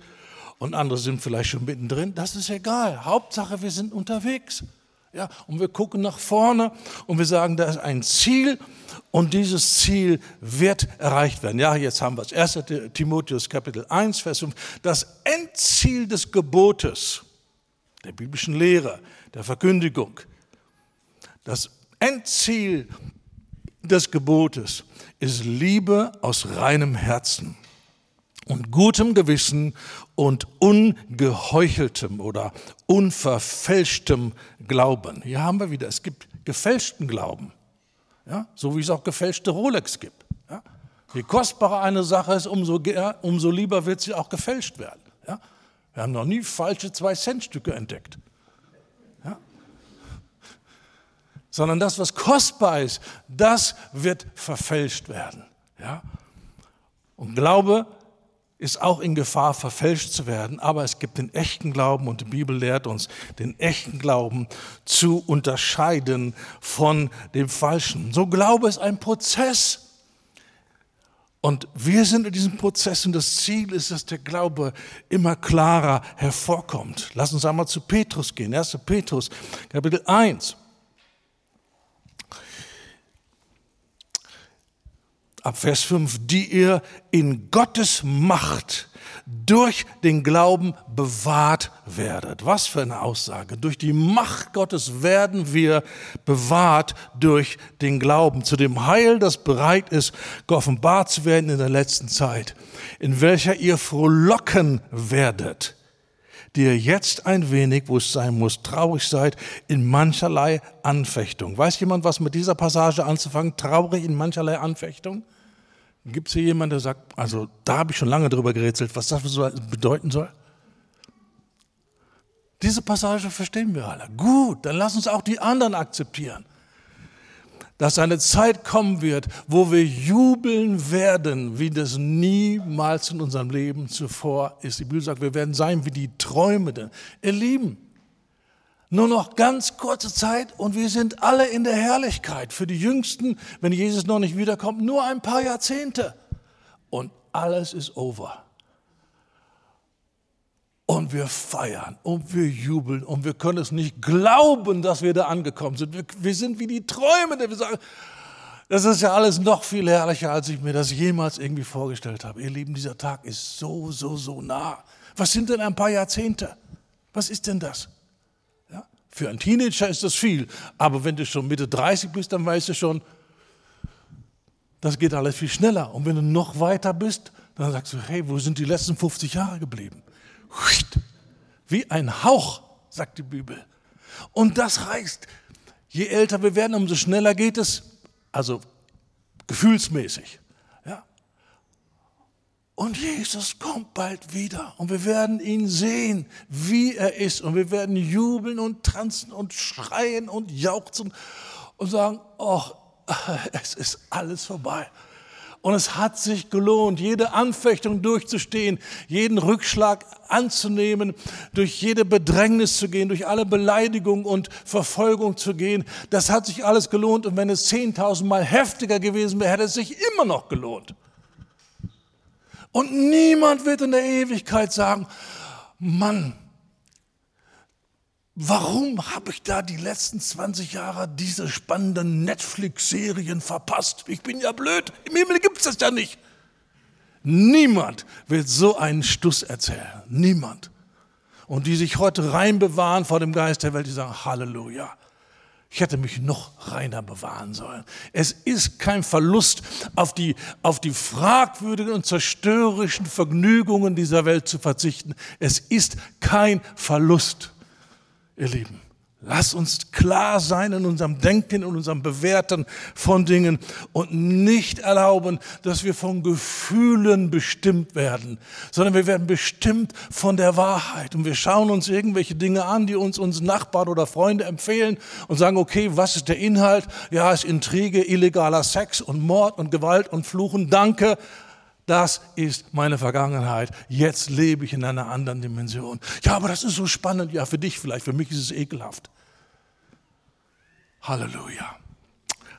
und andere sind vielleicht schon mittendrin. Das ist egal. Hauptsache, wir sind unterwegs. Ja, und wir gucken nach vorne und wir sagen, da ist ein Ziel und dieses Ziel wird erreicht werden. Ja, jetzt haben wir es. 1. Timotheus Kapitel 1, Vers 5. Das Endziel des Gebotes, der biblischen Lehre, der Verkündigung, das Endziel des Gebotes ist Liebe aus reinem Herzen und gutem Gewissen und ungeheucheltem oder unverfälschtem Glauben. Hier haben wir wieder, es gibt gefälschten Glauben, ja, so wie es auch gefälschte Rolex gibt. Ja. Je kostbarer eine Sache ist, umso, umso lieber wird sie auch gefälscht werden. Ja. Wir haben noch nie falsche 2-Cent-Stücke entdeckt. Sondern das, was kostbar ist, das wird verfälscht werden. Und Glaube ist auch in Gefahr, verfälscht zu werden. Aber es gibt den echten Glauben und die Bibel lehrt uns, den echten Glauben zu unterscheiden von dem falschen. So Glaube ist ein Prozess. Und wir sind in diesem Prozess und das Ziel ist, dass der Glaube immer klarer hervorkommt. Lass uns einmal zu Petrus gehen. 1. Petrus, Kapitel 1. ab Vers 5, die ihr in Gottes Macht durch den Glauben bewahrt werdet. Was für eine Aussage. Durch die Macht Gottes werden wir bewahrt durch den Glauben zu dem Heil, das bereit ist, geoffenbart zu werden in der letzten Zeit, in welcher ihr frohlocken werdet, die jetzt ein wenig, wo es sein muss, traurig seid in mancherlei Anfechtung. Weiß jemand, was mit dieser Passage anzufangen? Traurig in mancherlei Anfechtung? Gibt es hier jemanden, der sagt, also da habe ich schon lange drüber gerätselt, was das bedeuten soll? Diese Passage verstehen wir alle. Gut, dann lass uns auch die anderen akzeptieren. Dass eine Zeit kommen wird, wo wir jubeln werden, wie das niemals in unserem Leben zuvor ist. Die Bibel sagt, wir werden sein wie die Träumenden. Ihr Lieben, nur noch ganz kurze Zeit und wir sind alle in der Herrlichkeit. Für die Jüngsten, wenn Jesus noch nicht wiederkommt, nur ein paar Jahrzehnte. Und alles ist over. Und wir feiern und wir jubeln und wir können es nicht glauben, dass wir da angekommen sind. Wir, wir sind wie die Träume, wir sagen, das ist ja alles noch viel herrlicher, als ich mir das jemals irgendwie vorgestellt habe. Ihr Lieben, dieser Tag ist so, so, so nah. Was sind denn ein paar Jahrzehnte? Was ist denn das? Für einen Teenager ist das viel, aber wenn du schon Mitte 30 bist, dann weißt du schon, das geht alles viel schneller. Und wenn du noch weiter bist, dann sagst du, hey, wo sind die letzten 50 Jahre geblieben? Wie ein Hauch, sagt die Bibel. Und das heißt, je älter wir werden, umso schneller geht es, also gefühlsmäßig. Und Jesus kommt bald wieder und wir werden ihn sehen, wie er ist. Und wir werden jubeln und tanzen und schreien und jauchzen und sagen, oh, es ist alles vorbei. Und es hat sich gelohnt, jede Anfechtung durchzustehen, jeden Rückschlag anzunehmen, durch jede Bedrängnis zu gehen, durch alle Beleidigung und Verfolgung zu gehen. Das hat sich alles gelohnt. Und wenn es zehntausendmal heftiger gewesen wäre, hätte es sich immer noch gelohnt. Und niemand wird in der Ewigkeit sagen, Mann, warum habe ich da die letzten 20 Jahre diese spannenden Netflix-Serien verpasst? Ich bin ja blöd, im Himmel gibt es das ja nicht. Niemand wird so einen Stuss erzählen. Niemand. Und die sich heute rein bewahren vor dem Geist der Welt, die sagen, Halleluja. Ich hätte mich noch reiner bewahren sollen. Es ist kein Verlust, auf die, auf die fragwürdigen und zerstörerischen Vergnügungen dieser Welt zu verzichten. Es ist kein Verlust, ihr Lieben. Lass uns klar sein in unserem Denken, in unserem Bewerten von Dingen und nicht erlauben, dass wir von Gefühlen bestimmt werden, sondern wir werden bestimmt von der Wahrheit. Und wir schauen uns irgendwelche Dinge an, die uns unsere Nachbarn oder Freunde empfehlen und sagen, okay, was ist der Inhalt? Ja, es ist Intrige, illegaler Sex und Mord und Gewalt und Fluchen. Danke. Das ist meine Vergangenheit. Jetzt lebe ich in einer anderen Dimension. Ja, aber das ist so spannend. Ja, für dich vielleicht, für mich ist es ekelhaft. Halleluja.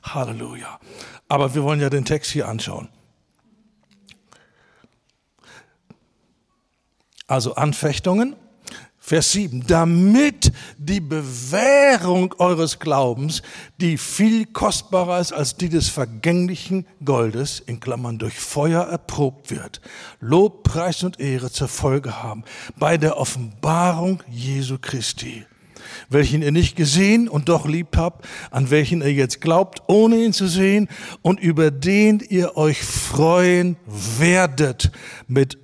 Halleluja. Aber wir wollen ja den Text hier anschauen. Also Anfechtungen Vers 7, damit die Bewährung eures Glaubens, die viel kostbarer ist als die des vergänglichen Goldes, in Klammern durch Feuer erprobt wird, Lob, Preis und Ehre zur Folge haben bei der Offenbarung Jesu Christi, welchen ihr nicht gesehen und doch liebt habt, an welchen ihr jetzt glaubt, ohne ihn zu sehen und über den ihr euch freuen werdet mit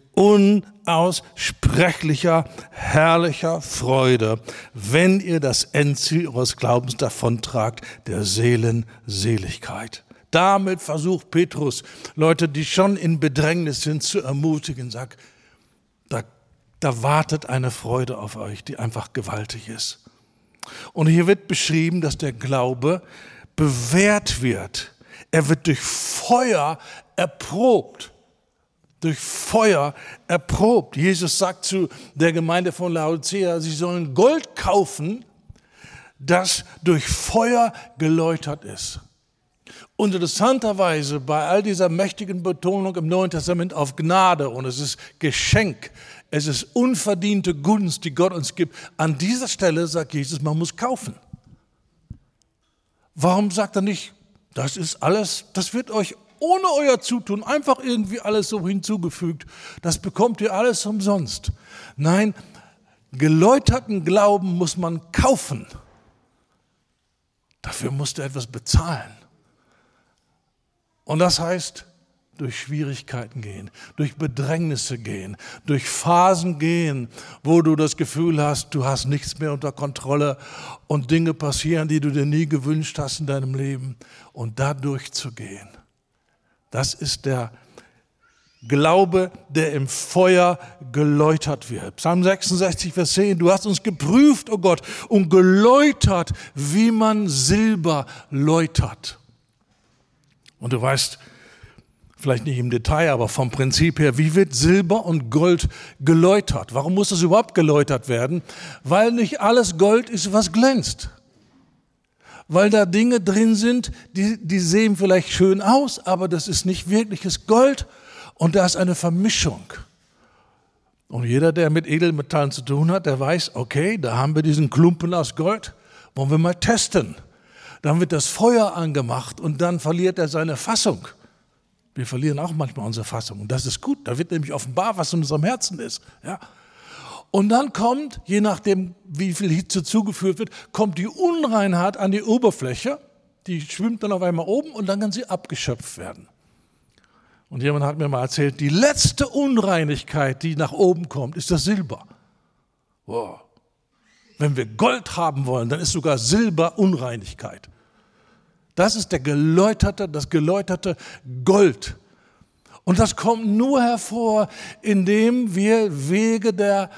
unaussprechlicher, herrlicher Freude, wenn ihr das Endziel eures Glaubens davontragt, der Seelenseligkeit. Damit versucht Petrus, Leute, die schon in Bedrängnis sind, zu ermutigen. Sag, da, da wartet eine Freude auf euch, die einfach gewaltig ist. Und hier wird beschrieben, dass der Glaube bewährt wird. Er wird durch Feuer erprobt durch Feuer erprobt. Jesus sagt zu der Gemeinde von Laodicea, sie sollen Gold kaufen, das durch Feuer geläutert ist. Und interessanterweise bei all dieser mächtigen Betonung im Neuen Testament auf Gnade und es ist Geschenk, es ist unverdiente Gunst, die Gott uns gibt. An dieser Stelle sagt Jesus, man muss kaufen. Warum sagt er nicht, das ist alles, das wird euch ohne euer Zutun, einfach irgendwie alles so hinzugefügt. Das bekommt ihr alles umsonst. Nein, geläuterten Glauben muss man kaufen. Dafür musst du etwas bezahlen. Und das heißt, durch Schwierigkeiten gehen, durch Bedrängnisse gehen, durch Phasen gehen, wo du das Gefühl hast, du hast nichts mehr unter Kontrolle und Dinge passieren, die du dir nie gewünscht hast in deinem Leben und da durchzugehen. Das ist der Glaube, der im Feuer geläutert wird. Psalm 66, Vers 10, du hast uns geprüft, oh Gott, und geläutert, wie man Silber läutert. Und du weißt, vielleicht nicht im Detail, aber vom Prinzip her, wie wird Silber und Gold geläutert? Warum muss das überhaupt geläutert werden? Weil nicht alles Gold ist, was glänzt weil da Dinge drin sind, die, die sehen vielleicht schön aus, aber das ist nicht wirkliches Gold und da ist eine Vermischung. Und jeder, der mit Edelmetallen zu tun hat, der weiß, okay, da haben wir diesen Klumpen aus Gold, wollen wir mal testen. Dann wird das Feuer angemacht und dann verliert er seine Fassung. Wir verlieren auch manchmal unsere Fassung und das ist gut. Da wird nämlich offenbar, was in unserem Herzen ist. Ja. Und dann kommt, je nachdem, wie viel Hitze zugeführt wird, kommt die Unreinheit an die Oberfläche. Die schwimmt dann auf einmal oben und dann kann sie abgeschöpft werden. Und jemand hat mir mal erzählt, die letzte Unreinigkeit, die nach oben kommt, ist das Silber. Wow. Wenn wir Gold haben wollen, dann ist sogar Silber Unreinigkeit. Das ist der geläuterte, das geläuterte Gold. Und das kommt nur hervor, indem wir Wege der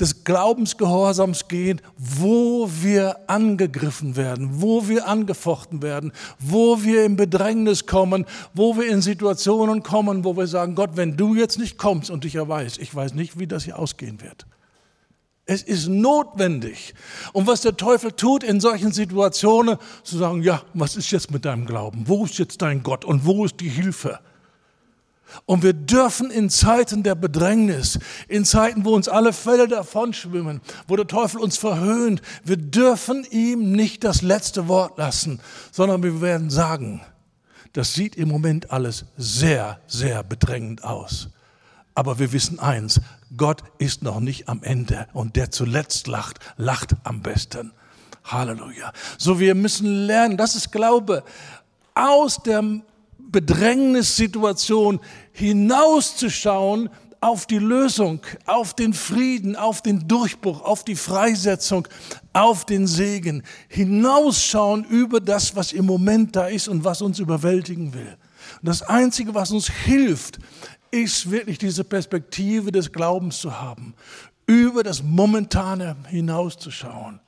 des Glaubensgehorsams gehen, wo wir angegriffen werden, wo wir angefochten werden, wo wir in Bedrängnis kommen, wo wir in Situationen kommen, wo wir sagen, Gott, wenn du jetzt nicht kommst und ich ja weiß, ich weiß nicht, wie das hier ausgehen wird. Es ist notwendig. Und was der Teufel tut in solchen Situationen, zu sagen, ja, was ist jetzt mit deinem Glauben? Wo ist jetzt dein Gott und wo ist die Hilfe? Und wir dürfen in Zeiten der Bedrängnis, in Zeiten, wo uns alle Fälle davonschwimmen, wo der Teufel uns verhöhnt, wir dürfen ihm nicht das letzte Wort lassen, sondern wir werden sagen, das sieht im Moment alles sehr, sehr bedrängend aus. Aber wir wissen eins, Gott ist noch nicht am Ende und der zuletzt lacht, lacht am besten. Halleluja. So wir müssen lernen, das ist Glaube, aus der Bedrängnissituation hinauszuschauen auf die Lösung, auf den Frieden, auf den Durchbruch, auf die Freisetzung, auf den Segen. Hinausschauen über das, was im Moment da ist und was uns überwältigen will. Und das Einzige, was uns hilft, ist wirklich diese Perspektive des Glaubens zu haben, über das Momentane hinauszuschauen.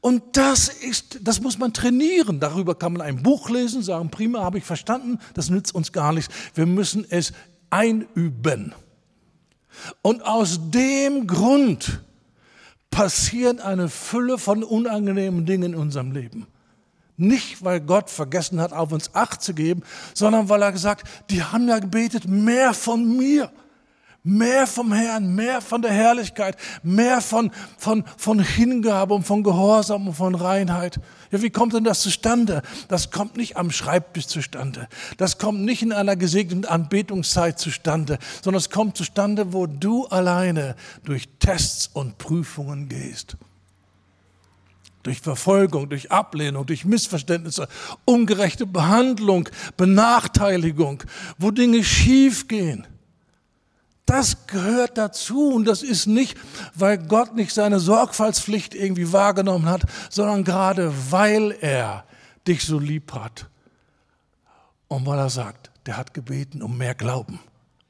Und das ist, das muss man trainieren. Darüber kann man ein Buch lesen, sagen, prima, habe ich verstanden, das nützt uns gar nichts. Wir müssen es einüben. Und aus dem Grund passiert eine Fülle von unangenehmen Dingen in unserem Leben. Nicht, weil Gott vergessen hat, auf uns Acht zu geben, sondern weil er gesagt, die haben ja gebetet, mehr von mir. Mehr vom Herrn, mehr von der Herrlichkeit, mehr von, von, von Hingabe und von Gehorsam und von Reinheit. Ja, wie kommt denn das zustande? Das kommt nicht am Schreibtisch zustande. Das kommt nicht in einer gesegneten Anbetungszeit zustande, sondern es kommt zustande, wo du alleine durch Tests und Prüfungen gehst. Durch Verfolgung, durch Ablehnung, durch Missverständnisse, ungerechte Behandlung, Benachteiligung, wo Dinge schief gehen. Das gehört dazu und das ist nicht, weil Gott nicht seine Sorgfaltspflicht irgendwie wahrgenommen hat, sondern gerade weil er dich so lieb hat. Und weil er sagt, der hat gebeten um mehr Glauben.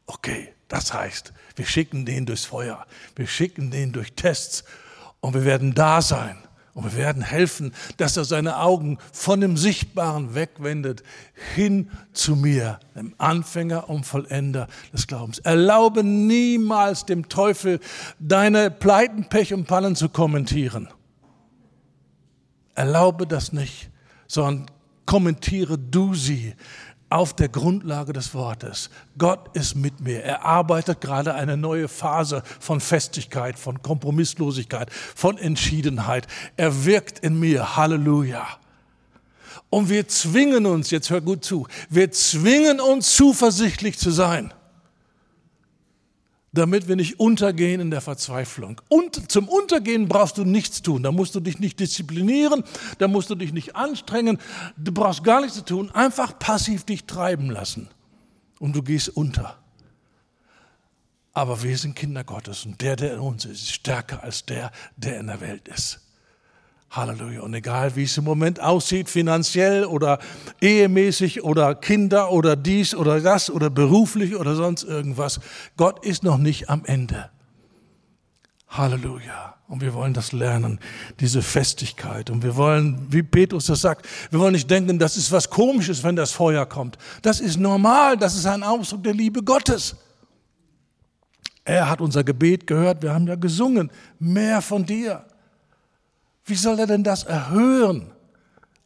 Okay, das heißt, wir schicken den durchs Feuer, wir schicken den durch Tests und wir werden da sein und wir werden helfen, dass er seine Augen von dem Sichtbaren wegwendet, hin zu mir, dem Anfänger und Vollender des Glaubens. Erlaube niemals dem Teufel, deine Pleiten, Pech und Pannen zu kommentieren. Erlaube das nicht, sondern kommentiere du sie auf der Grundlage des Wortes. Gott ist mit mir. Er arbeitet gerade eine neue Phase von Festigkeit, von Kompromisslosigkeit, von Entschiedenheit. Er wirkt in mir. Halleluja. Und wir zwingen uns, jetzt hör gut zu, wir zwingen uns zuversichtlich zu sein damit wir nicht untergehen in der Verzweiflung. Und zum Untergehen brauchst du nichts tun. Da musst du dich nicht disziplinieren, da musst du dich nicht anstrengen, du brauchst gar nichts zu tun, einfach passiv dich treiben lassen. Und du gehst unter. Aber wir sind Kinder Gottes und der, der in uns ist, ist stärker als der, der in der Welt ist. Halleluja. Und egal, wie es im Moment aussieht, finanziell oder ehemäßig oder Kinder oder dies oder das oder beruflich oder sonst irgendwas, Gott ist noch nicht am Ende. Halleluja. Und wir wollen das lernen, diese Festigkeit. Und wir wollen, wie Petrus das sagt, wir wollen nicht denken, das ist was Komisches, wenn das Feuer kommt. Das ist normal, das ist ein Ausdruck der Liebe Gottes. Er hat unser Gebet gehört, wir haben ja gesungen, mehr von dir. Wie soll er denn das erhöhen,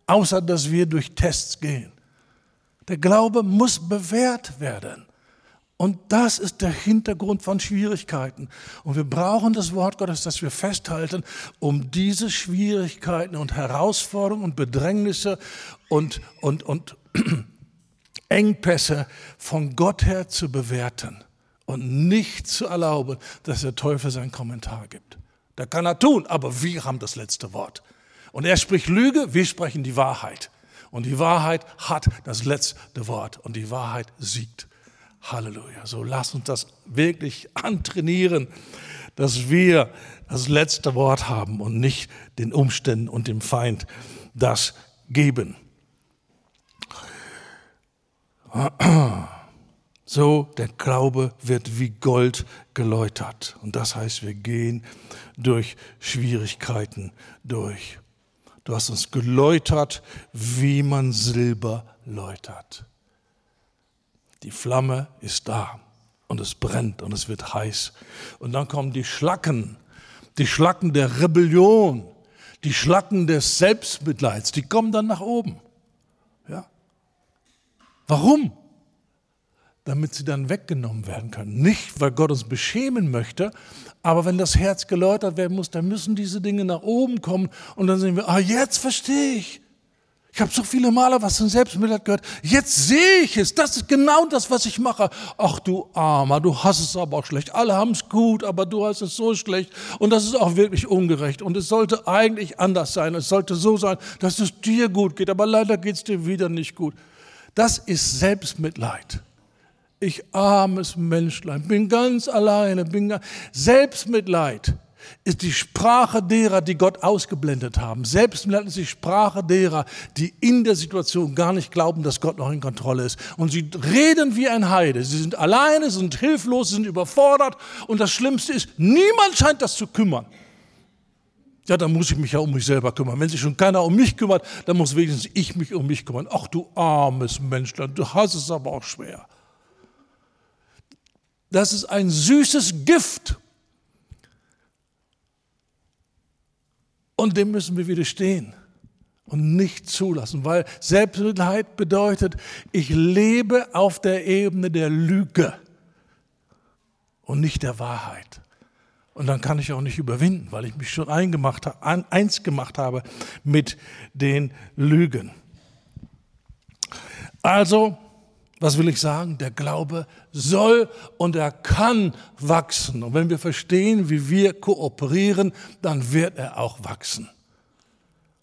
außer dass wir durch Tests gehen? Der Glaube muss bewährt werden. Und das ist der Hintergrund von Schwierigkeiten. Und wir brauchen das Wort Gottes, das wir festhalten, um diese Schwierigkeiten und Herausforderungen und Bedrängnisse und, und, und Engpässe von Gott her zu bewerten und nicht zu erlauben, dass der Teufel seinen Kommentar gibt. Da kann er tun, aber wir haben das letzte Wort. Und er spricht Lüge, wir sprechen die Wahrheit. Und die Wahrheit hat das letzte Wort und die Wahrheit siegt. Halleluja. So lass uns das wirklich antrainieren, dass wir das letzte Wort haben und nicht den Umständen und dem Feind das geben. So, der Glaube wird wie Gold geläutert. Und das heißt, wir gehen durch Schwierigkeiten durch. Du hast uns geläutert, wie man Silber läutert. Die Flamme ist da und es brennt und es wird heiß. Und dann kommen die Schlacken, die Schlacken der Rebellion, die Schlacken des Selbstmitleids, die kommen dann nach oben. Ja? Warum? Damit sie dann weggenommen werden können. Nicht, weil Gott uns beschämen möchte, aber wenn das Herz geläutert werden muss, dann müssen diese Dinge nach oben kommen und dann sehen wir, ah, jetzt verstehe ich. Ich habe so viele Male was zum Selbstmitleid gehört. Jetzt sehe ich es. Das ist genau das, was ich mache. Ach du Armer, du hast es aber auch schlecht. Alle haben es gut, aber du hast es so schlecht. Und das ist auch wirklich ungerecht. Und es sollte eigentlich anders sein. Es sollte so sein, dass es dir gut geht. Aber leider geht es dir wieder nicht gut. Das ist Selbstmitleid ich armes Menschlein, bin ganz alleine, bin ganz Selbstmitleid ist die Sprache derer, die Gott ausgeblendet haben. Selbstmitleid ist die Sprache derer, die in der Situation gar nicht glauben, dass Gott noch in Kontrolle ist. Und sie reden wie ein Heide. Sie sind alleine, sind hilflos, sind überfordert. Und das Schlimmste ist, niemand scheint das zu kümmern. Ja, dann muss ich mich ja um mich selber kümmern. Wenn sich schon keiner um mich kümmert, dann muss wenigstens ich mich um mich kümmern. Ach du armes Menschlein, du hast es aber auch schwer. Das ist ein süßes Gift. Und dem müssen wir widerstehen und nicht zulassen, weil Selbstmitleid bedeutet, ich lebe auf der Ebene der Lüge und nicht der Wahrheit. Und dann kann ich auch nicht überwinden, weil ich mich schon eingemacht, eins gemacht habe mit den Lügen. Also, was will ich sagen? Der Glaube soll und er kann wachsen. Und wenn wir verstehen, wie wir kooperieren, dann wird er auch wachsen.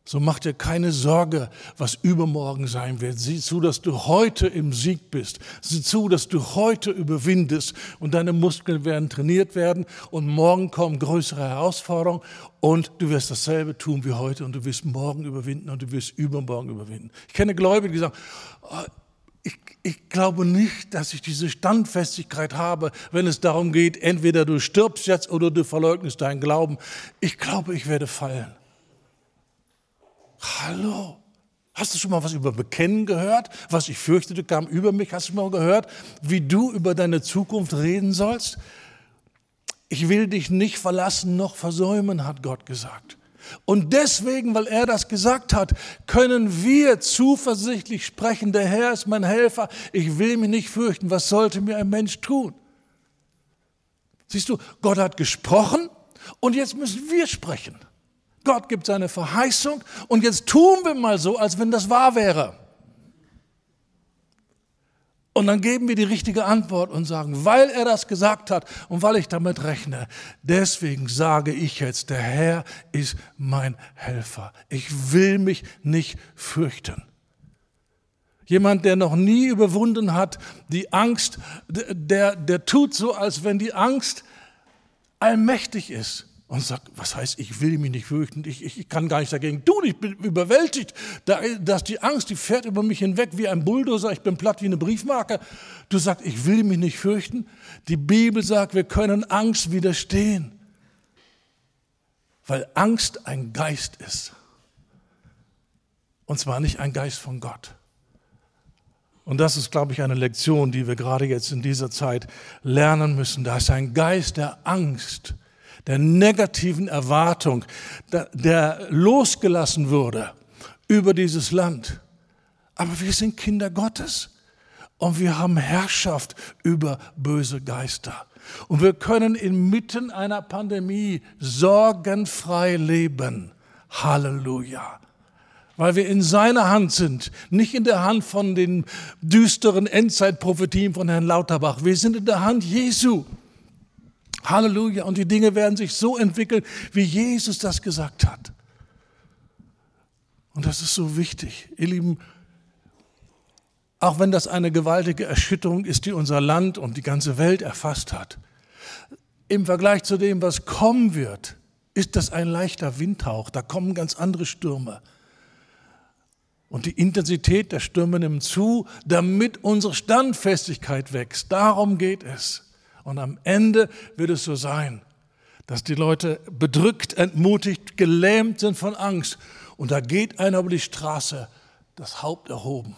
So mach dir keine Sorge, was übermorgen sein wird. Sieh zu, dass du heute im Sieg bist. Sieh zu, dass du heute überwindest und deine Muskeln werden trainiert werden und morgen kommen größere Herausforderungen und du wirst dasselbe tun wie heute und du wirst morgen überwinden und du wirst übermorgen überwinden. Ich kenne Gläubige, die sagen, ich, ich glaube nicht, dass ich diese Standfestigkeit habe, wenn es darum geht, entweder du stirbst jetzt oder du verleugnest deinen Glauben. Ich glaube, ich werde fallen. Hallo? Hast du schon mal was über Bekennen gehört? Was ich fürchtete, kam über mich. Hast du mal gehört, wie du über deine Zukunft reden sollst? Ich will dich nicht verlassen noch versäumen, hat Gott gesagt. Und deswegen, weil er das gesagt hat, können wir zuversichtlich sprechen, der Herr ist mein Helfer, ich will mich nicht fürchten, was sollte mir ein Mensch tun? Siehst du, Gott hat gesprochen und jetzt müssen wir sprechen. Gott gibt seine Verheißung und jetzt tun wir mal so, als wenn das wahr wäre. Und dann geben wir die richtige Antwort und sagen, weil er das gesagt hat und weil ich damit rechne, deswegen sage ich jetzt, der Herr ist mein Helfer. Ich will mich nicht fürchten. Jemand, der noch nie überwunden hat, die Angst, der, der tut so, als wenn die Angst allmächtig ist und sagt, was heißt, ich will mich nicht fürchten, ich, ich, kann gar nicht dagegen tun, ich bin überwältigt, da, dass die Angst, die fährt über mich hinweg wie ein Bulldozer, ich bin platt wie eine Briefmarke. Du sagst, ich will mich nicht fürchten. Die Bibel sagt, wir können Angst widerstehen, weil Angst ein Geist ist. Und zwar nicht ein Geist von Gott. Und das ist, glaube ich, eine Lektion, die wir gerade jetzt in dieser Zeit lernen müssen. Da ist ein Geist der Angst der negativen Erwartung, der losgelassen wurde über dieses Land. Aber wir sind Kinder Gottes und wir haben Herrschaft über böse Geister. Und wir können inmitten einer Pandemie sorgenfrei leben. Halleluja. Weil wir in seiner Hand sind, nicht in der Hand von den düsteren Endzeitprophetien von Herrn Lauterbach. Wir sind in der Hand Jesu. Halleluja. Und die Dinge werden sich so entwickeln, wie Jesus das gesagt hat. Und das ist so wichtig. Ihr Lieben, auch wenn das eine gewaltige Erschütterung ist, die unser Land und die ganze Welt erfasst hat, im Vergleich zu dem, was kommen wird, ist das ein leichter Windhauch. Da kommen ganz andere Stürme. Und die Intensität der Stürme nimmt zu, damit unsere Standfestigkeit wächst. Darum geht es. Und am Ende wird es so sein, dass die Leute bedrückt, entmutigt, gelähmt sind von Angst. Und da geht einer über die Straße, das Haupt erhoben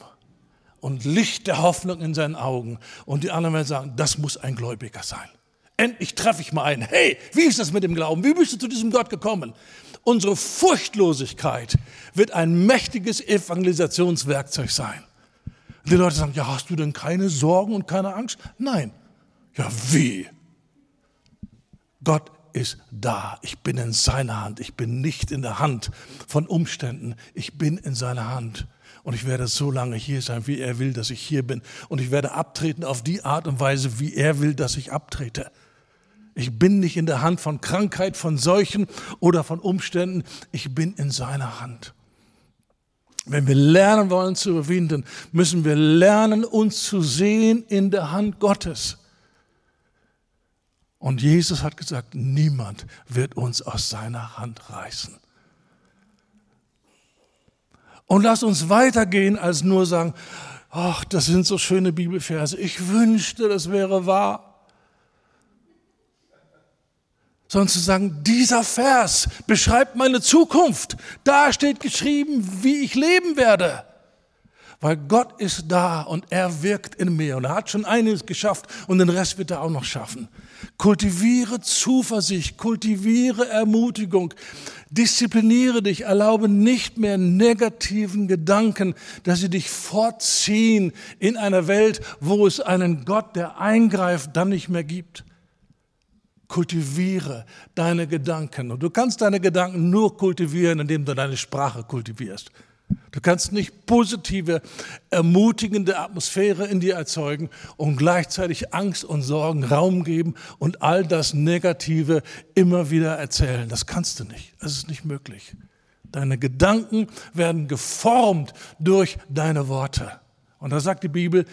und Licht der Hoffnung in seinen Augen. Und die anderen werden sagen, das muss ein Gläubiger sein. Endlich treffe ich mal einen. Hey, wie ist das mit dem Glauben? Wie bist du zu diesem Gott gekommen? Unsere Furchtlosigkeit wird ein mächtiges Evangelisationswerkzeug sein. Die Leute sagen, ja, hast du denn keine Sorgen und keine Angst? Nein, ja, wie? Gott ist da. Ich bin in seiner Hand. Ich bin nicht in der Hand von Umständen. Ich bin in seiner Hand. Und ich werde so lange hier sein, wie er will, dass ich hier bin. Und ich werde abtreten auf die Art und Weise, wie er will, dass ich abtrete. Ich bin nicht in der Hand von Krankheit, von Seuchen oder von Umständen. Ich bin in seiner Hand. Wenn wir lernen wollen zu überwinden, müssen wir lernen, uns zu sehen in der Hand Gottes. Und Jesus hat gesagt, niemand wird uns aus seiner Hand reißen. Und lass uns weitergehen, als nur sagen, ach, das sind so schöne Bibelverse. Ich wünschte, das wäre wahr. sondern zu sagen, dieser Vers beschreibt meine Zukunft. Da steht geschrieben, wie ich leben werde. Weil Gott ist da und er wirkt in mir und er hat schon einiges geschafft und den Rest wird er auch noch schaffen. Kultiviere Zuversicht, kultiviere Ermutigung, diszipliniere dich, erlaube nicht mehr negativen Gedanken, dass sie dich fortziehen in einer Welt, wo es einen Gott, der eingreift, dann nicht mehr gibt kultiviere deine Gedanken. Und du kannst deine Gedanken nur kultivieren, indem du deine Sprache kultivierst. Du kannst nicht positive, ermutigende Atmosphäre in dir erzeugen und gleichzeitig Angst und Sorgen Raum geben und all das Negative immer wieder erzählen. Das kannst du nicht. Das ist nicht möglich. Deine Gedanken werden geformt durch deine Worte. Und da sagt die Bibel,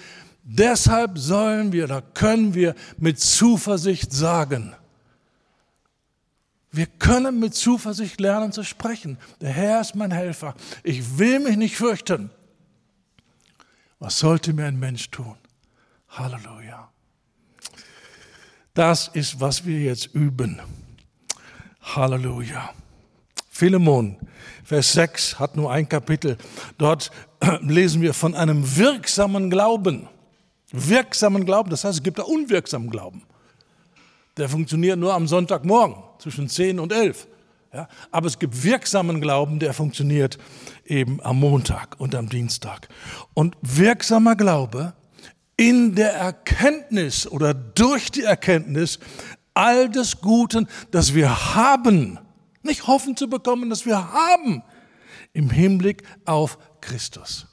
deshalb sollen wir, da können wir mit Zuversicht sagen, wir können mit Zuversicht lernen zu sprechen. Der Herr ist mein Helfer. Ich will mich nicht fürchten. Was sollte mir ein Mensch tun? Halleluja. Das ist, was wir jetzt üben. Halleluja. Philemon, Vers 6 hat nur ein Kapitel. Dort lesen wir von einem wirksamen Glauben. Wirksamen Glauben, das heißt, es gibt da unwirksamen Glauben. Der funktioniert nur am Sonntagmorgen zwischen 10 und 11. Ja, aber es gibt wirksamen Glauben, der funktioniert eben am Montag und am Dienstag. Und wirksamer Glaube in der Erkenntnis oder durch die Erkenntnis all des Guten, das wir haben, nicht hoffen zu bekommen, dass wir haben, im Hinblick auf Christus.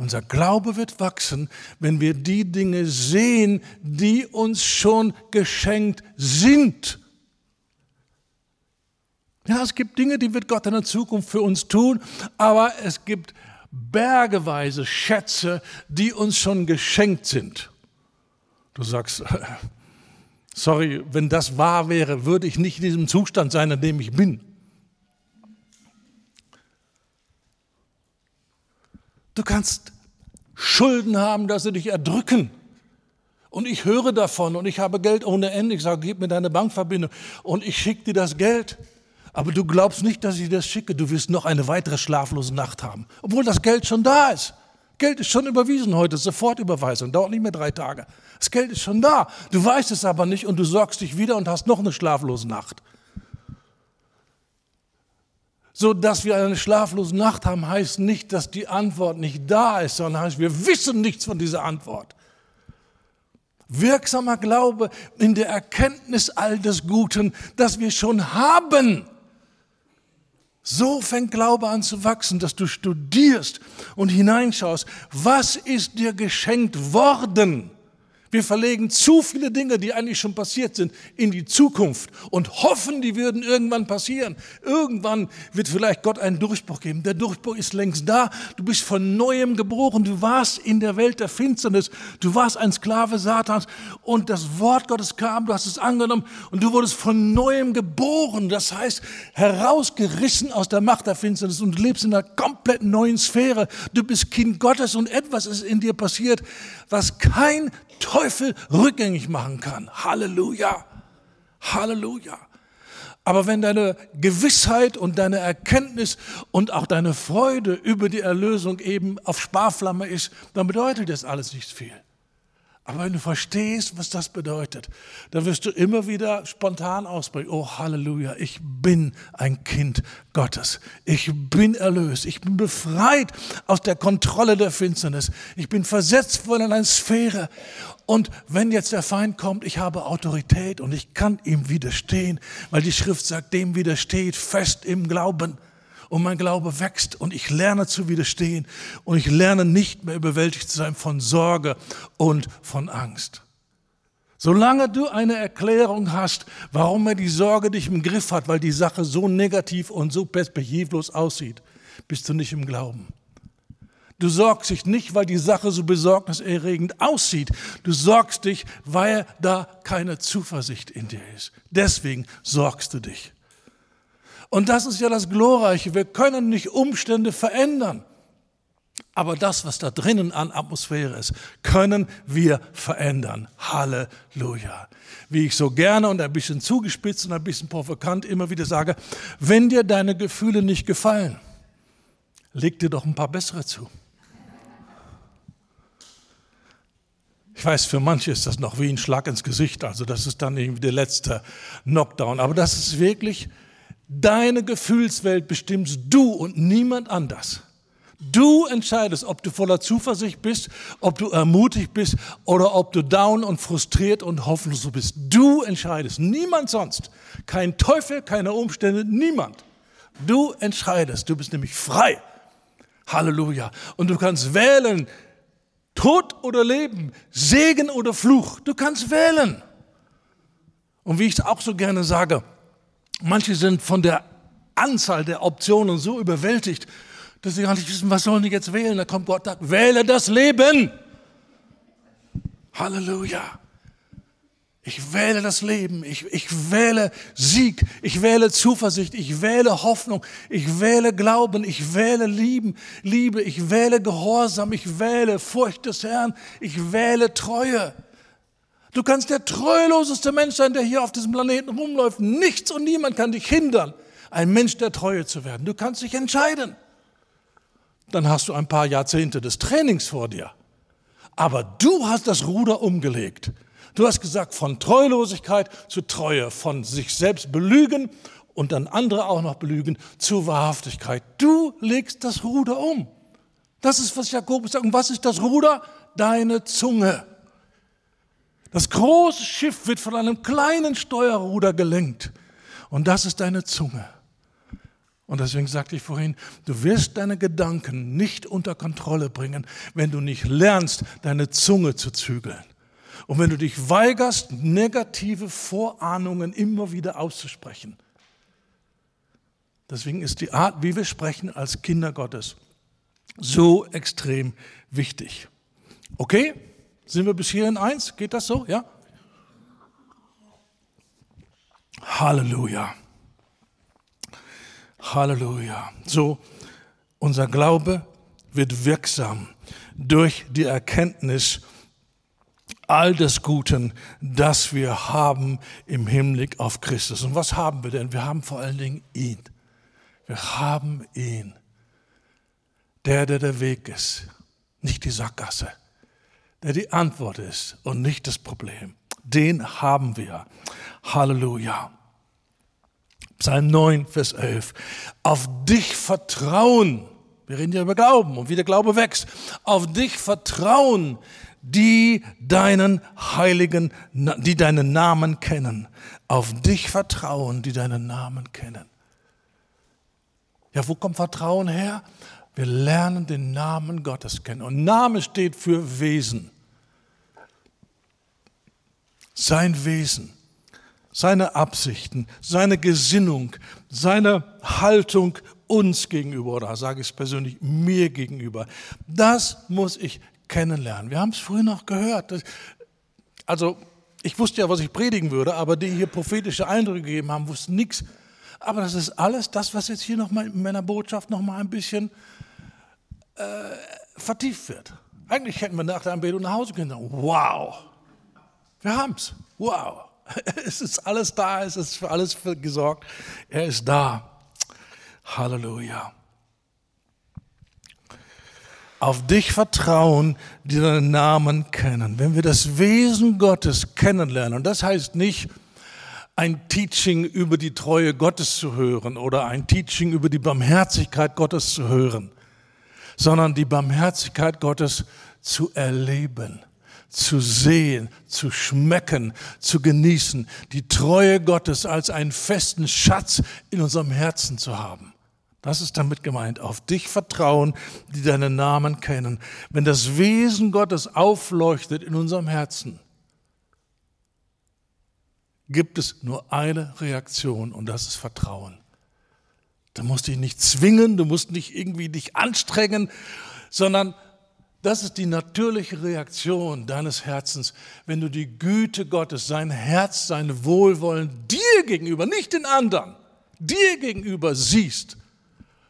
Unser Glaube wird wachsen, wenn wir die Dinge sehen, die uns schon geschenkt sind. Ja, es gibt Dinge, die wird Gott in der Zukunft für uns tun, aber es gibt bergeweise Schätze, die uns schon geschenkt sind. Du sagst, sorry, wenn das wahr wäre, würde ich nicht in diesem Zustand sein, in dem ich bin. Du kannst Schulden haben, dass sie dich erdrücken. Und ich höre davon und ich habe Geld ohne Ende. Ich sage, gib mir deine Bankverbindung und ich schicke dir das Geld. Aber du glaubst nicht, dass ich das schicke. Du wirst noch eine weitere schlaflose Nacht haben. Obwohl das Geld schon da ist. Geld ist schon überwiesen heute, Sofortüberweisung, dauert nicht mehr drei Tage. Das Geld ist schon da. Du weißt es aber nicht und du sorgst dich wieder und hast noch eine schlaflose Nacht. So dass wir eine schlaflose Nacht haben, heißt nicht, dass die Antwort nicht da ist, sondern heißt, wir wissen nichts von dieser Antwort. Wirksamer Glaube in der Erkenntnis all des Guten, das wir schon haben. So fängt Glaube an zu wachsen, dass du studierst und hineinschaust, was ist dir geschenkt worden? Wir verlegen zu viele Dinge, die eigentlich schon passiert sind, in die Zukunft und hoffen, die würden irgendwann passieren. Irgendwann wird vielleicht Gott einen Durchbruch geben. Der Durchbruch ist längst da. Du bist von neuem geboren. Du warst in der Welt der Finsternis. Du warst ein Sklave Satans und das Wort Gottes kam, du hast es angenommen und du wurdest von neuem geboren. Das heißt, herausgerissen aus der Macht der Finsternis und du lebst in einer komplett neuen Sphäre. Du bist Kind Gottes und etwas ist in dir passiert, was kein Teufel rückgängig machen kann. Halleluja. Halleluja. Aber wenn deine Gewissheit und deine Erkenntnis und auch deine Freude über die Erlösung eben auf Sparflamme ist, dann bedeutet das alles nicht viel. Aber wenn du verstehst, was das bedeutet, dann wirst du immer wieder spontan ausbrechen. Oh Halleluja, ich bin ein Kind Gottes. Ich bin erlöst. Ich bin befreit aus der Kontrolle der Finsternis. Ich bin versetzt worden in eine Sphäre. Und wenn jetzt der Feind kommt, ich habe Autorität und ich kann ihm widerstehen, weil die Schrift sagt, dem widersteht fest im Glauben und mein Glaube wächst und ich lerne zu widerstehen und ich lerne nicht mehr überwältigt zu sein von Sorge und von Angst. Solange du eine Erklärung hast, warum er die Sorge dich im Griff hat, weil die Sache so negativ und so perspektivlos aussieht, bist du nicht im Glauben. Du sorgst dich nicht, weil die Sache so besorgniserregend aussieht. Du sorgst dich, weil da keine Zuversicht in dir ist. Deswegen sorgst du dich. Und das ist ja das Glorreiche. Wir können nicht Umstände verändern. Aber das, was da drinnen an Atmosphäre ist, können wir verändern. Halleluja. Wie ich so gerne und ein bisschen zugespitzt und ein bisschen provokant immer wieder sage, wenn dir deine Gefühle nicht gefallen, leg dir doch ein paar bessere zu. Ich weiß, für manche ist das noch wie ein Schlag ins Gesicht, also das ist dann irgendwie der letzte Knockdown. Aber das ist wirklich, deine Gefühlswelt bestimmst du und niemand anders. Du entscheidest, ob du voller Zuversicht bist, ob du ermutigt bist oder ob du down und frustriert und hoffnungslos bist. Du entscheidest, niemand sonst. Kein Teufel, keine Umstände, niemand. Du entscheidest, du bist nämlich frei. Halleluja. Und du kannst wählen, Tod oder Leben, Segen oder Fluch. Du kannst wählen. Und wie ich es auch so gerne sage, manche sind von der Anzahl der Optionen so überwältigt, dass sie gar nicht wissen, was sollen die jetzt wählen. Da kommt Gott, sagt, wähle das Leben. Halleluja. Ich wähle das Leben, ich, ich wähle Sieg, ich wähle Zuversicht, ich wähle Hoffnung, ich wähle Glauben, ich wähle Lieben, Liebe, ich wähle Gehorsam, ich wähle Furcht des Herrn, ich wähle Treue. Du kannst der treuloseste Mensch sein, der hier auf diesem Planeten rumläuft. Nichts und niemand kann dich hindern, ein Mensch der Treue zu werden. Du kannst dich entscheiden. Dann hast du ein paar Jahrzehnte des Trainings vor dir. Aber du hast das Ruder umgelegt. Du hast gesagt, von Treulosigkeit zu Treue, von sich selbst belügen und dann andere auch noch belügen zu Wahrhaftigkeit. Du legst das Ruder um. Das ist, was Jakobus sagt. Und was ist das Ruder? Deine Zunge. Das große Schiff wird von einem kleinen Steuerruder gelenkt. Und das ist deine Zunge. Und deswegen sagte ich vorhin, du wirst deine Gedanken nicht unter Kontrolle bringen, wenn du nicht lernst, deine Zunge zu zügeln. Und wenn du dich weigerst, negative Vorahnungen immer wieder auszusprechen. Deswegen ist die Art, wie wir sprechen als Kinder Gottes, so extrem wichtig. Okay? Sind wir bis hierhin eins? Geht das so? Ja? Halleluja. Halleluja. So, unser Glaube wird wirksam durch die Erkenntnis all des Guten, das wir haben im Hinblick auf Christus. Und was haben wir denn? Wir haben vor allen Dingen ihn. Wir haben ihn. Der, der der Weg ist, nicht die Sackgasse, der die Antwort ist und nicht das Problem. Den haben wir. Halleluja. Psalm 9, Vers 11. Auf dich vertrauen. Wir reden ja über Glauben und wie der Glaube wächst. Auf dich vertrauen die deinen heiligen, die deinen Namen kennen. Auf dich vertrauen, die deinen Namen kennen. Ja, wo kommt Vertrauen her? Wir lernen den Namen Gottes kennen. Und Name steht für Wesen. Sein Wesen, seine Absichten, seine Gesinnung, seine Haltung uns gegenüber, oder sage ich es persönlich, mir gegenüber. Das muss ich kennenlernen. Wir haben es früher noch gehört. Also ich wusste ja, was ich predigen würde, aber die hier prophetische Eindrücke gegeben haben, wussten nichts. Aber das ist alles das, was jetzt hier nochmal in meiner Botschaft nochmal ein bisschen äh, vertieft wird. Eigentlich hätten wir nach der Anbetung nach Hause können. Wow, wir haben es. Wow, es ist alles da, es ist für alles gesorgt. Er ist da. Halleluja auf dich vertrauen, die deinen Namen kennen. Wenn wir das Wesen Gottes kennenlernen, und das heißt nicht, ein Teaching über die Treue Gottes zu hören oder ein Teaching über die Barmherzigkeit Gottes zu hören, sondern die Barmherzigkeit Gottes zu erleben, zu sehen, zu schmecken, zu genießen, die Treue Gottes als einen festen Schatz in unserem Herzen zu haben. Das ist damit gemeint. Auf dich vertrauen, die deinen Namen kennen. Wenn das Wesen Gottes aufleuchtet in unserem Herzen, gibt es nur eine Reaktion und das ist Vertrauen. Du musst dich nicht zwingen, du musst nicht irgendwie dich anstrengen, sondern das ist die natürliche Reaktion deines Herzens, wenn du die Güte Gottes, sein Herz, sein Wohlwollen dir gegenüber, nicht den anderen, dir gegenüber siehst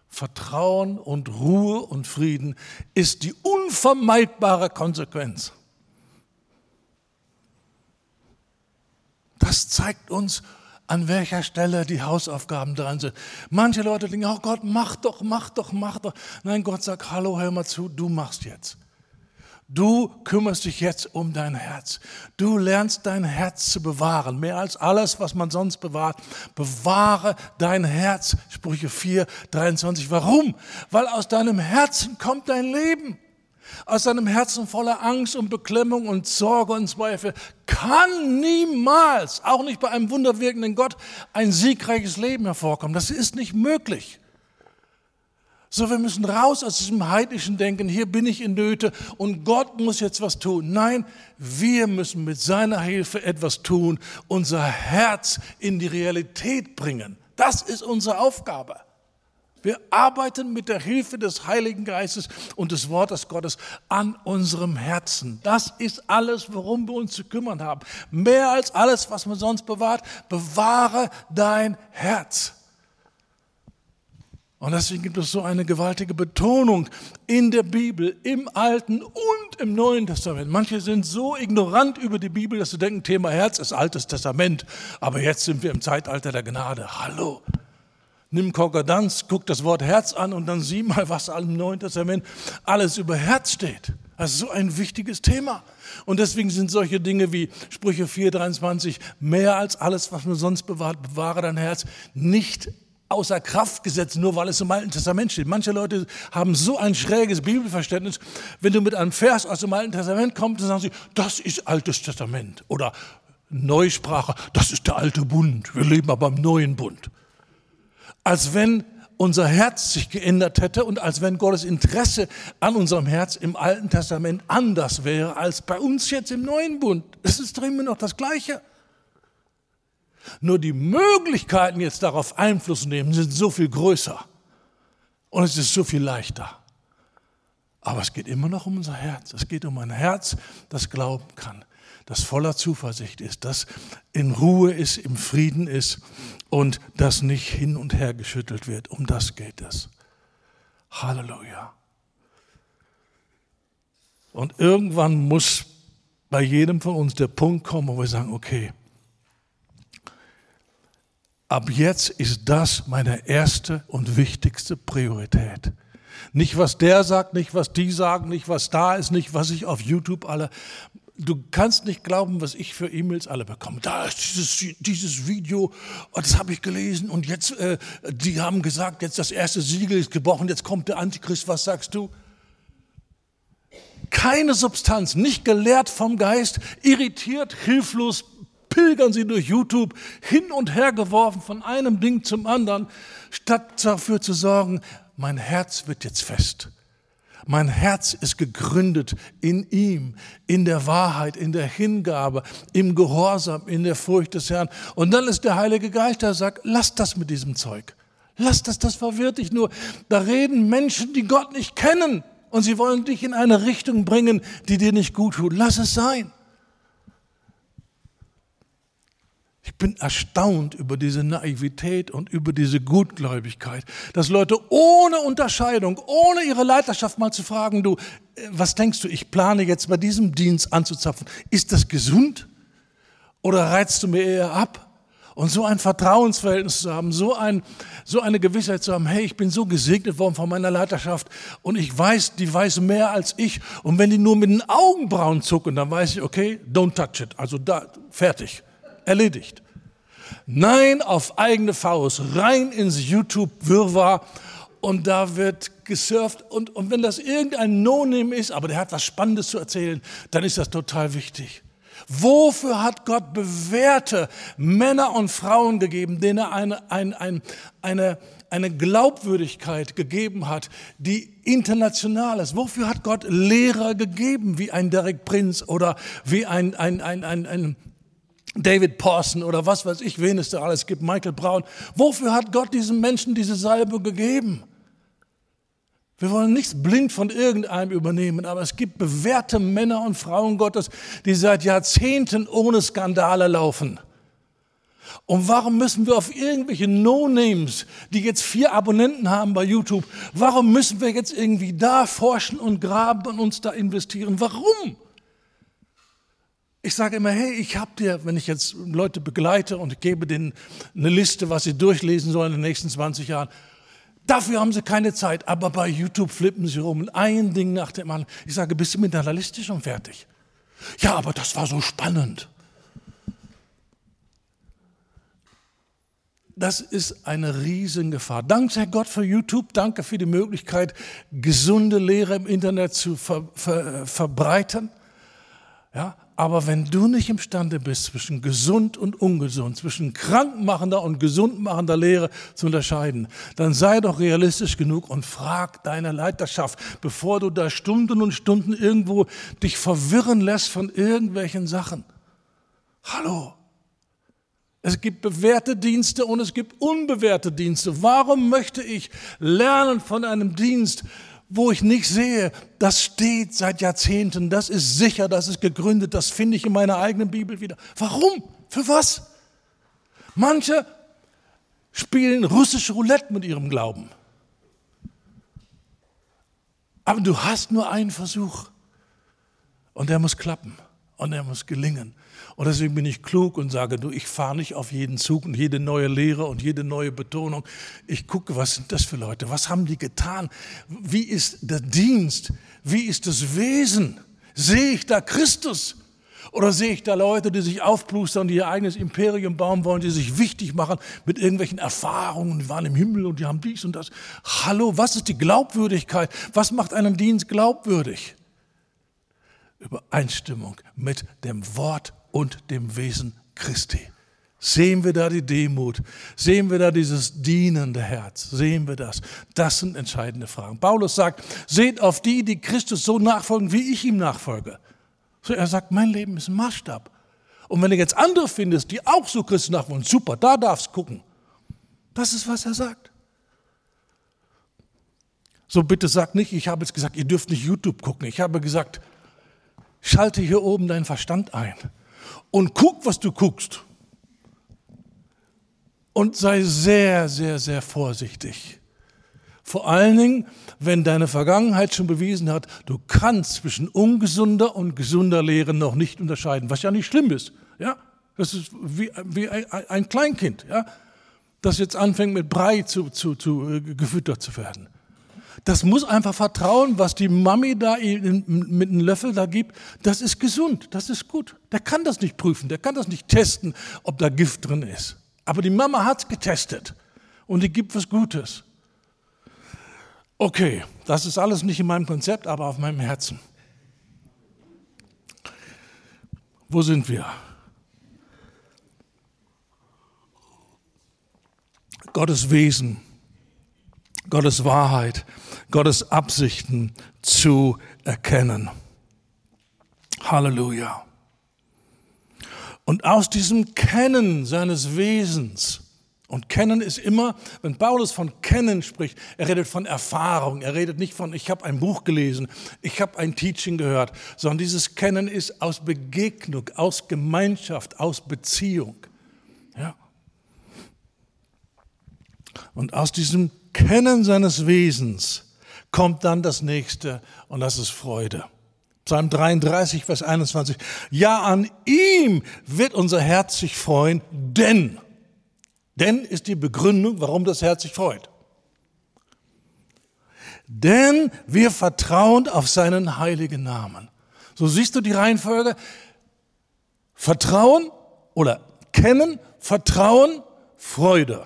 Vertrauen und Ruhe und Frieden ist die unvermeidbare Konsequenz. Das zeigt uns, an welcher Stelle die Hausaufgaben dran sind. Manche Leute denken, oh Gott, mach doch, mach doch, mach doch. Nein, Gott sagt, hallo, hör mal zu, du machst jetzt. Du kümmerst dich jetzt um dein Herz. Du lernst dein Herz zu bewahren. Mehr als alles, was man sonst bewahrt. Bewahre dein Herz. Sprüche 4, 23. Warum? Weil aus deinem Herzen kommt dein Leben. Aus deinem Herzen voller Angst und Beklemmung und Sorge und Zweifel kann niemals, auch nicht bei einem wunderwirkenden Gott, ein siegreiches Leben hervorkommen. Das ist nicht möglich. So, wir müssen raus aus diesem heidnischen Denken, hier bin ich in Nöte und Gott muss jetzt was tun. Nein, wir müssen mit seiner Hilfe etwas tun, unser Herz in die Realität bringen. Das ist unsere Aufgabe. Wir arbeiten mit der Hilfe des Heiligen Geistes und des Wortes Gottes an unserem Herzen. Das ist alles, worum wir uns zu kümmern haben. Mehr als alles, was man sonst bewahrt, bewahre dein Herz. Und deswegen gibt es so eine gewaltige Betonung in der Bibel, im Alten und im Neuen Testament. Manche sind so ignorant über die Bibel, dass sie denken, Thema Herz ist Altes Testament. Aber jetzt sind wir im Zeitalter der Gnade. Hallo. Nimm Konkordanz, guck das Wort Herz an und dann sieh mal, was im Neuen Testament alles über Herz steht. Das ist so ein wichtiges Thema. Und deswegen sind solche Dinge wie Sprüche 4,23 mehr als alles, was man sonst bewahrt, bewahre dein Herz, nicht außer Kraft gesetzt, nur weil es im Alten Testament steht. Manche Leute haben so ein schräges Bibelverständnis. Wenn du mit einem Vers aus dem Alten Testament kommst, dann sagen sie, das ist Altes Testament. Oder Neusprache, das ist der alte Bund. Wir leben aber im neuen Bund. Als wenn unser Herz sich geändert hätte und als wenn Gottes Interesse an unserem Herz im Alten Testament anders wäre als bei uns jetzt im neuen Bund. Es ist immer noch das Gleiche. Nur die Möglichkeiten, jetzt darauf Einfluss nehmen, sind so viel größer. Und es ist so viel leichter. Aber es geht immer noch um unser Herz. Es geht um ein Herz, das glauben kann, das voller Zuversicht ist, das in Ruhe ist, im Frieden ist und das nicht hin und her geschüttelt wird. Um das geht es. Halleluja. Und irgendwann muss bei jedem von uns der Punkt kommen, wo wir sagen, okay, Ab jetzt ist das meine erste und wichtigste Priorität. Nicht was der sagt, nicht was die sagen, nicht was da ist, nicht was ich auf YouTube alle. Du kannst nicht glauben, was ich für E-Mails alle bekomme. Da ist dieses, dieses Video, oh, das habe ich gelesen und jetzt, äh, die haben gesagt, jetzt das erste Siegel ist gebrochen, jetzt kommt der Antichrist, was sagst du? Keine Substanz, nicht gelehrt vom Geist, irritiert, hilflos, pilgern sie durch YouTube hin und her geworfen von einem Ding zum anderen, statt dafür zu sorgen, mein Herz wird jetzt fest. Mein Herz ist gegründet in ihm, in der Wahrheit, in der Hingabe, im Gehorsam, in der Furcht des Herrn. Und dann ist der Heilige Geist, der sagt, lass das mit diesem Zeug. Lass das, das verwirrt dich nur. Da reden Menschen, die Gott nicht kennen. Und sie wollen dich in eine Richtung bringen, die dir nicht gut tut. Lass es sein. Ich bin erstaunt über diese Naivität und über diese Gutgläubigkeit, dass Leute ohne Unterscheidung, ohne ihre Leiterschaft mal zu fragen, du, äh, was denkst du, ich plane jetzt bei diesem Dienst anzuzapfen, ist das gesund oder reizt du mir eher ab? Und so ein Vertrauensverhältnis zu haben, so, ein, so eine Gewissheit zu haben, hey, ich bin so gesegnet worden von meiner Leiterschaft und ich weiß, die weiß mehr als ich. Und wenn die nur mit den Augenbrauen zucken, dann weiß ich, okay, don't touch it. Also da, fertig erledigt. Nein, auf eigene Faust, rein ins YouTube-Wirrwarr und da wird gesurft. Und, und wenn das irgendein No-Name ist, aber der hat was Spannendes zu erzählen, dann ist das total wichtig. Wofür hat Gott bewährte Männer und Frauen gegeben, denen er eine, eine, eine, eine, eine Glaubwürdigkeit gegeben hat, die international ist? Wofür hat Gott Lehrer gegeben, wie ein Derek Prinz oder wie ein, ein, ein, ein, ein David Pawson oder was weiß ich, wen es da alles gibt, Michael Brown. Wofür hat Gott diesen Menschen diese Salbe gegeben? Wir wollen nichts blind von irgendeinem übernehmen, aber es gibt bewährte Männer und Frauen Gottes, die seit Jahrzehnten ohne Skandale laufen. Und warum müssen wir auf irgendwelche No-Names, die jetzt vier Abonnenten haben bei YouTube, warum müssen wir jetzt irgendwie da forschen und graben und uns da investieren? Warum? Ich sage immer, hey, ich habe dir, wenn ich jetzt Leute begleite und gebe denen eine Liste, was sie durchlesen sollen in den nächsten 20 Jahren, dafür haben sie keine Zeit. Aber bei YouTube flippen sie rum, ein Ding nach dem anderen. Ich sage, bist du mit deiner Liste schon fertig? Ja, aber das war so spannend. Das ist eine Riesengefahr. Danke sei Gott für YouTube, danke für die Möglichkeit, gesunde Lehre im Internet zu ver, ver, verbreiten. Ja, aber wenn du nicht imstande bist, zwischen gesund und ungesund, zwischen krankmachender und gesundmachender Lehre zu unterscheiden, dann sei doch realistisch genug und frag deine Leiterschaft, bevor du da Stunden und Stunden irgendwo dich verwirren lässt von irgendwelchen Sachen. Hallo. Es gibt bewährte Dienste und es gibt unbewährte Dienste. Warum möchte ich lernen von einem Dienst, wo ich nicht sehe, das steht seit Jahrzehnten, das ist sicher, das ist gegründet, das finde ich in meiner eigenen Bibel wieder. Warum? Für was? Manche spielen russische Roulette mit ihrem Glauben. Aber du hast nur einen Versuch und der muss klappen und der muss gelingen. Und deswegen bin ich klug und sage, du, ich fahre nicht auf jeden Zug und jede neue Lehre und jede neue Betonung. Ich gucke, was sind das für Leute? Was haben die getan? Wie ist der Dienst? Wie ist das Wesen? Sehe ich da Christus? Oder sehe ich da Leute, die sich aufplustern, die ihr eigenes Imperium bauen wollen, die sich wichtig machen mit irgendwelchen Erfahrungen, die waren im Himmel und die haben dies und das. Hallo, was ist die Glaubwürdigkeit? Was macht einen Dienst glaubwürdig? Übereinstimmung mit dem Wort und dem Wesen Christi. Sehen wir da die Demut? Sehen wir da dieses dienende Herz? Sehen wir das? Das sind entscheidende Fragen. Paulus sagt, seht auf die, die Christus so nachfolgen, wie ich ihm nachfolge. So, er sagt, mein Leben ist ein Maßstab. Und wenn du jetzt andere findest, die auch so Christus nachfolgen, super, da darfst du gucken. Das ist, was er sagt. So bitte sag nicht, ich habe jetzt gesagt, ihr dürft nicht YouTube gucken. Ich habe gesagt, schalte hier oben deinen Verstand ein und guck, was du guckst. Und sei sehr, sehr, sehr vorsichtig. Vor allen Dingen, wenn deine Vergangenheit schon bewiesen hat, du kannst zwischen ungesunder und gesunder Lehre noch nicht unterscheiden, was ja nicht schlimm ist. Ja? Das ist wie, wie ein Kleinkind, ja? das jetzt anfängt mit Brei zu, zu, zu, äh, gefüttert zu werden. Das muss einfach vertrauen, was die Mami da mit einem Löffel da gibt, das ist gesund, das ist gut. Der kann das nicht prüfen, der kann das nicht testen, ob da Gift drin ist. Aber die Mama hat es getestet und die gibt was Gutes. Okay, das ist alles nicht in meinem Konzept, aber auf meinem Herzen. Wo sind wir? Gottes Wesen Gottes Wahrheit, Gottes Absichten zu erkennen. Halleluja. Und aus diesem Kennen seines Wesens, und Kennen ist immer, wenn Paulus von Kennen spricht, er redet von Erfahrung, er redet nicht von, ich habe ein Buch gelesen, ich habe ein Teaching gehört, sondern dieses Kennen ist aus Begegnung, aus Gemeinschaft, aus Beziehung. Ja. Und aus diesem Kennen seines Wesens kommt dann das nächste und das ist Freude. Psalm 33, Vers 21. Ja, an ihm wird unser Herz sich freuen, denn, denn ist die Begründung, warum das Herz sich freut. Denn wir vertrauen auf seinen heiligen Namen. So siehst du die Reihenfolge. Vertrauen oder kennen, Vertrauen, Freude.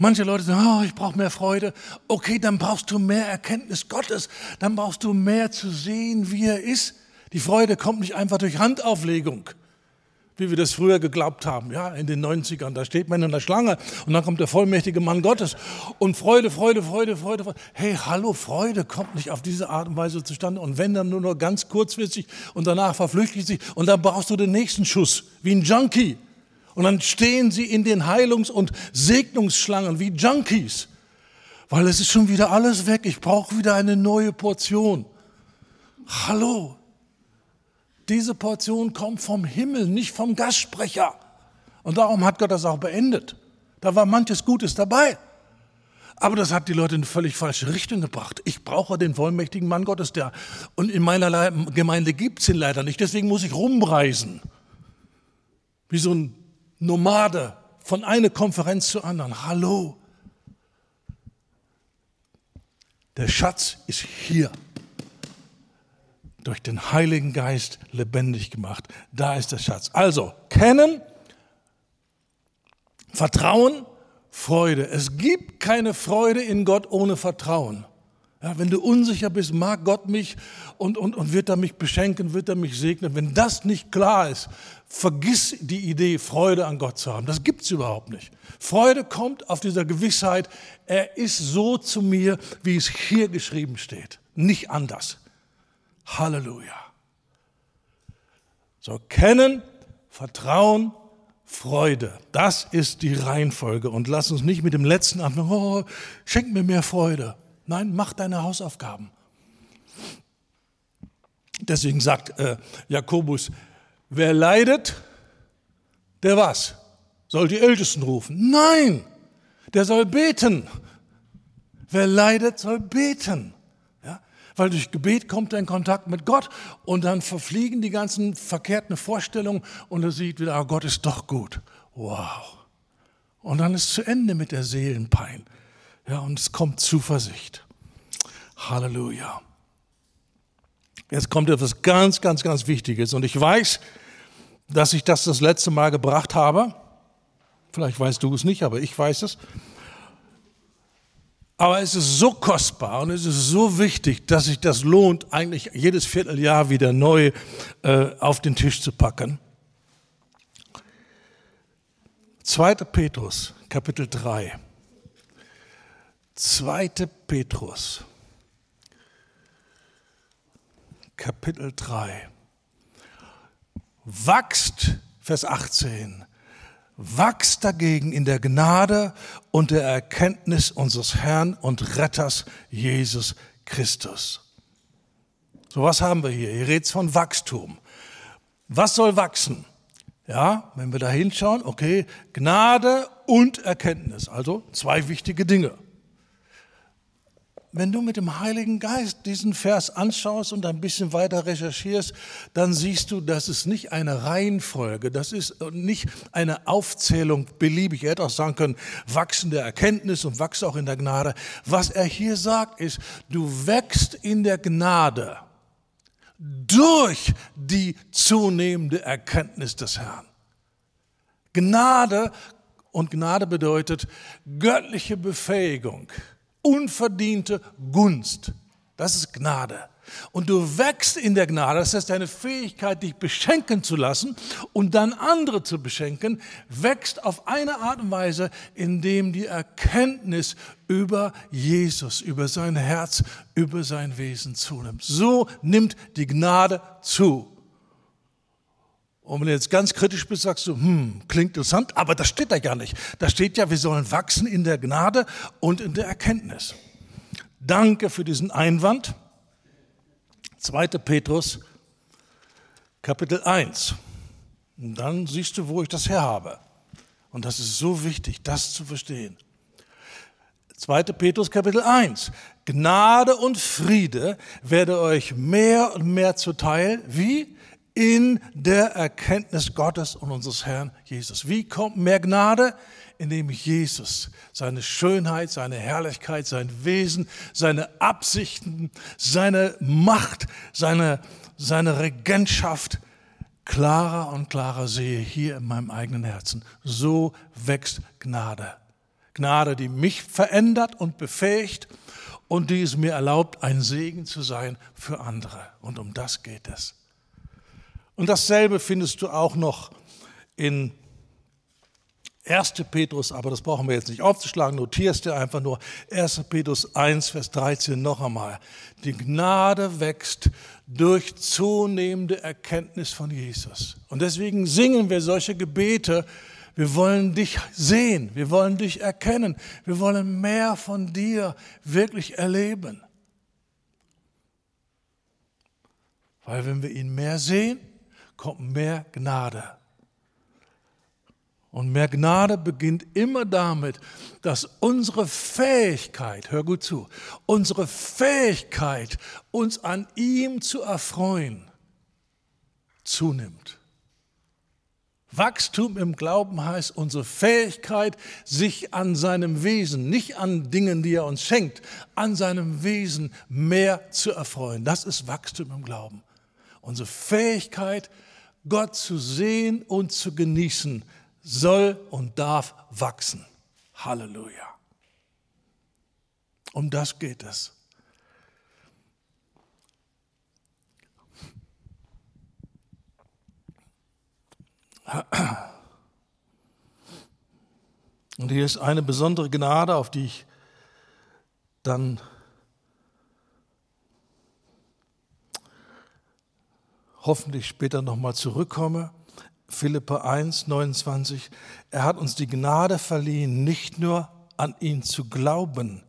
Manche Leute sagen, oh, ich brauche mehr Freude. Okay, dann brauchst du mehr Erkenntnis Gottes. Dann brauchst du mehr zu sehen, wie er ist. Die Freude kommt nicht einfach durch Handauflegung, wie wir das früher geglaubt haben, ja, in den 90ern. Da steht man in der Schlange und dann kommt der vollmächtige Mann Gottes und Freude, Freude, Freude, Freude, Freude. Hey, hallo, Freude kommt nicht auf diese Art und Weise zustande und wenn dann nur noch ganz kurzfristig und danach verflüchtigt sich und dann brauchst du den nächsten Schuss, wie ein Junkie. Und dann stehen sie in den Heilungs- und Segnungsschlangen wie Junkies, weil es ist schon wieder alles weg. Ich brauche wieder eine neue Portion. Hallo, diese Portion kommt vom Himmel, nicht vom Gastsprecher. Und darum hat Gott das auch beendet. Da war manches Gutes dabei. Aber das hat die Leute in eine völlig falsche Richtung gebracht. Ich brauche den vollmächtigen Mann Gottes, der. Und in meiner Gemeinde gibt es ihn leider nicht. Deswegen muss ich rumreisen. Wie so ein Nomade von einer Konferenz zur anderen. Hallo. Der Schatz ist hier. Durch den Heiligen Geist lebendig gemacht. Da ist der Schatz. Also, kennen, Vertrauen, Freude. Es gibt keine Freude in Gott ohne Vertrauen. Ja, wenn du unsicher bist, mag Gott mich und, und, und wird er mich beschenken, wird er mich segnen. Wenn das nicht klar ist, vergiss die Idee, Freude an Gott zu haben. Das gibt es überhaupt nicht. Freude kommt auf dieser Gewissheit, er ist so zu mir, wie es hier geschrieben steht. Nicht anders. Halleluja. So kennen, vertrauen, Freude. Das ist die Reihenfolge. Und lass uns nicht mit dem letzten anfangen, oh, schenk mir mehr Freude. Nein, mach deine Hausaufgaben. Deswegen sagt äh, Jakobus, wer leidet, der was? Soll die Ältesten rufen? Nein, der soll beten. Wer leidet, soll beten weil durch Gebet kommt er in Kontakt mit Gott und dann verfliegen die ganzen verkehrten Vorstellungen und er sieht wieder, ah, Gott ist doch gut. Wow. Und dann ist zu Ende mit der Seelenpein. Ja, und es kommt Zuversicht. Halleluja. Jetzt kommt etwas ganz, ganz, ganz Wichtiges. Und ich weiß, dass ich das das letzte Mal gebracht habe. Vielleicht weißt du es nicht, aber ich weiß es. Aber es ist so kostbar und es ist so wichtig, dass sich das lohnt, eigentlich jedes Vierteljahr wieder neu äh, auf den Tisch zu packen. 2. Petrus, Kapitel 3. 2. Petrus, Kapitel 3. Wachst, Vers 18, Wachst dagegen in der Gnade und der Erkenntnis unseres Herrn und Retters Jesus Christus. So was haben wir hier? Hier redet von Wachstum. Was soll wachsen? Ja, wenn wir da hinschauen, okay, Gnade und Erkenntnis, also zwei wichtige Dinge wenn du mit dem Heiligen Geist diesen Vers anschaust und ein bisschen weiter recherchierst, dann siehst du, das ist nicht eine Reihenfolge, das ist nicht eine Aufzählung beliebig. Er hätte auch sagen können, wachsende Erkenntnis und wachse auch in der Gnade. Was er hier sagt, ist, du wächst in der Gnade durch die zunehmende Erkenntnis des Herrn. Gnade und Gnade bedeutet göttliche Befähigung unverdiente Gunst. Das ist Gnade. Und du wächst in der Gnade, das heißt, deine Fähigkeit, dich beschenken zu lassen und dann andere zu beschenken, wächst auf eine Art und Weise, indem die Erkenntnis über Jesus, über sein Herz, über sein Wesen zunimmt. So nimmt die Gnade zu. Und wenn du jetzt ganz kritisch bist, sagst du, hm, klingt interessant, aber das steht da ja nicht. Da steht ja, wir sollen wachsen in der Gnade und in der Erkenntnis. Danke für diesen Einwand. 2. Petrus, Kapitel 1. Und dann siehst du, wo ich das her habe. Und das ist so wichtig, das zu verstehen. 2. Petrus Kapitel 1. Gnade und Friede werde euch mehr und mehr zuteil. Wie? In der Erkenntnis Gottes und unseres Herrn Jesus. Wie kommt mehr Gnade? Indem Jesus seine Schönheit, seine Herrlichkeit, sein Wesen, seine Absichten, seine Macht, seine, seine Regentschaft klarer und klarer sehe hier in meinem eigenen Herzen. So wächst Gnade. Gnade, die mich verändert und befähigt und die es mir erlaubt, ein Segen zu sein für andere. Und um das geht es. Und dasselbe findest du auch noch in 1. Petrus, aber das brauchen wir jetzt nicht aufzuschlagen, notierst dir einfach nur 1. Petrus 1, Vers 13 noch einmal. Die Gnade wächst durch zunehmende Erkenntnis von Jesus. Und deswegen singen wir solche Gebete. Wir wollen dich sehen, wir wollen dich erkennen, wir wollen mehr von dir wirklich erleben. Weil wenn wir ihn mehr sehen, kommt mehr Gnade. Und mehr Gnade beginnt immer damit, dass unsere Fähigkeit, hör gut zu, unsere Fähigkeit, uns an ihm zu erfreuen, zunimmt. Wachstum im Glauben heißt unsere Fähigkeit, sich an seinem Wesen, nicht an Dingen, die er uns schenkt, an seinem Wesen mehr zu erfreuen. Das ist Wachstum im Glauben. Unsere Fähigkeit, Gott zu sehen und zu genießen, soll und darf wachsen. Halleluja. Um das geht es. Und hier ist eine besondere Gnade, auf die ich dann hoffentlich später nochmal zurückkomme. Philippa 1, 29. Er hat uns die Gnade verliehen, nicht nur an ihn zu glauben,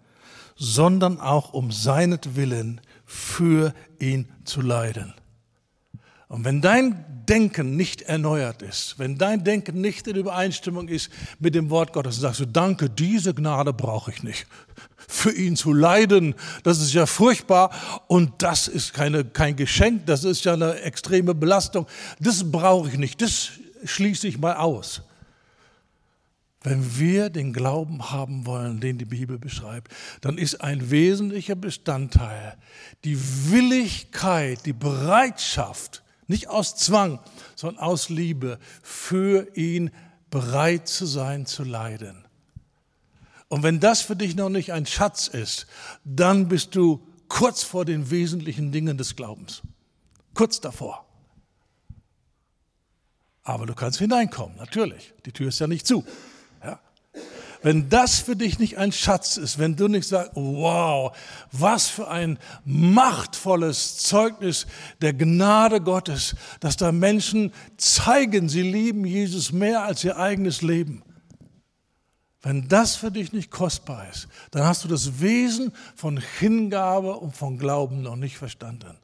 sondern auch um seinetwillen für ihn zu leiden. Und wenn dein Denken nicht erneuert ist, wenn dein Denken nicht in Übereinstimmung ist mit dem Wort Gottes, dann sagst du, danke, diese Gnade brauche ich nicht. Für ihn zu leiden, das ist ja furchtbar und das ist keine, kein Geschenk, das ist ja eine extreme Belastung. Das brauche ich nicht, das schließe ich mal aus. Wenn wir den Glauben haben wollen, den die Bibel beschreibt, dann ist ein wesentlicher Bestandteil die Willigkeit, die Bereitschaft, nicht aus Zwang, sondern aus Liebe, für ihn bereit zu sein, zu leiden. Und wenn das für dich noch nicht ein Schatz ist, dann bist du kurz vor den wesentlichen Dingen des Glaubens. Kurz davor. Aber du kannst hineinkommen, natürlich. Die Tür ist ja nicht zu. Wenn das für dich nicht ein Schatz ist, wenn du nicht sagst, wow, was für ein machtvolles Zeugnis der Gnade Gottes, dass da Menschen zeigen, sie lieben Jesus mehr als ihr eigenes Leben. Wenn das für dich nicht kostbar ist, dann hast du das Wesen von Hingabe und von Glauben noch nicht verstanden.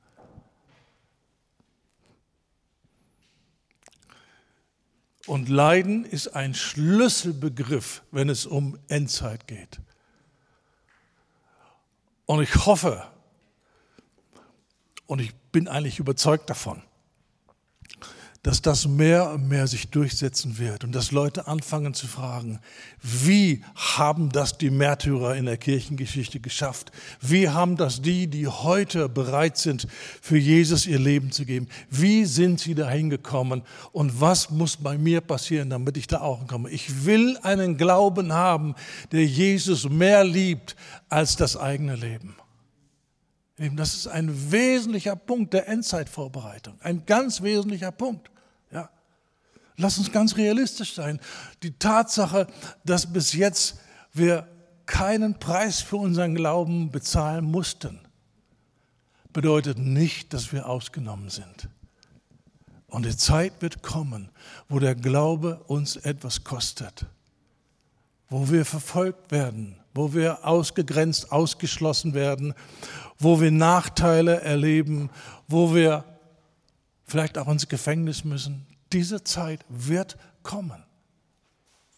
Und Leiden ist ein Schlüsselbegriff, wenn es um Endzeit geht. Und ich hoffe, und ich bin eigentlich überzeugt davon, dass das mehr und mehr sich durchsetzen wird und dass Leute anfangen zu fragen, wie haben das die Märtyrer in der Kirchengeschichte geschafft? Wie haben das die, die heute bereit sind, für Jesus ihr Leben zu geben? Wie sind sie dahin gekommen? Und was muss bei mir passieren, damit ich da auch komme? Ich will einen Glauben haben, der Jesus mehr liebt als das eigene Leben. Das ist ein wesentlicher Punkt der Endzeitvorbereitung, ein ganz wesentlicher Punkt. Lass uns ganz realistisch sein. Die Tatsache, dass bis jetzt wir keinen Preis für unseren Glauben bezahlen mussten, bedeutet nicht, dass wir ausgenommen sind. Und die Zeit wird kommen, wo der Glaube uns etwas kostet, wo wir verfolgt werden, wo wir ausgegrenzt, ausgeschlossen werden, wo wir Nachteile erleben, wo wir vielleicht auch ins Gefängnis müssen. Diese Zeit wird kommen.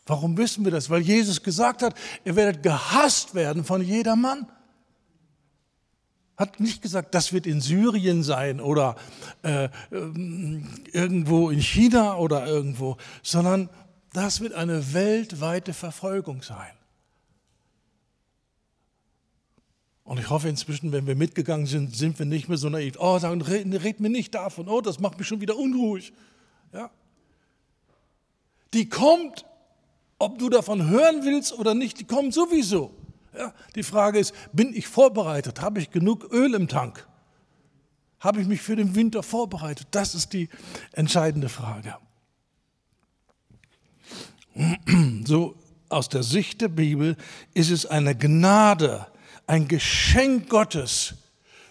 Warum wissen wir das? Weil Jesus gesagt hat, ihr werdet gehasst werden von jedermann. Hat nicht gesagt, das wird in Syrien sein oder äh, irgendwo in China oder irgendwo, sondern das wird eine weltweite Verfolgung sein. Und ich hoffe inzwischen, wenn wir mitgegangen sind, sind wir nicht mehr so naiv. Oh, sagen, red, red mir nicht davon. Oh, das macht mich schon wieder unruhig. Ja? Die kommt, ob du davon hören willst oder nicht, die kommt sowieso. Ja? Die Frage ist, bin ich vorbereitet? Habe ich genug Öl im Tank? Habe ich mich für den Winter vorbereitet? Das ist die entscheidende Frage. So aus der Sicht der Bibel ist es eine Gnade, ein Geschenk Gottes,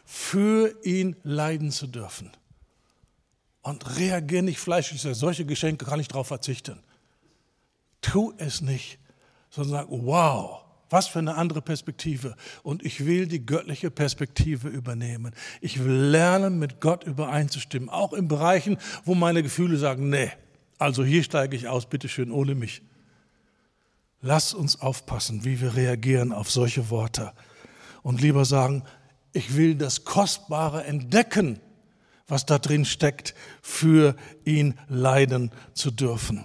für ihn leiden zu dürfen und reagiere nicht fleischlich. Solche Geschenke kann ich darauf verzichten. Tu es nicht, sondern sag, wow, was für eine andere Perspektive. Und ich will die göttliche Perspektive übernehmen. Ich will lernen, mit Gott übereinzustimmen. Auch in Bereichen, wo meine Gefühle sagen, nee, Also hier steige ich aus, bitteschön, ohne mich. Lass uns aufpassen, wie wir reagieren auf solche Worte und lieber sagen, ich will das Kostbare entdecken, was da drin steckt, für ihn leiden zu dürfen.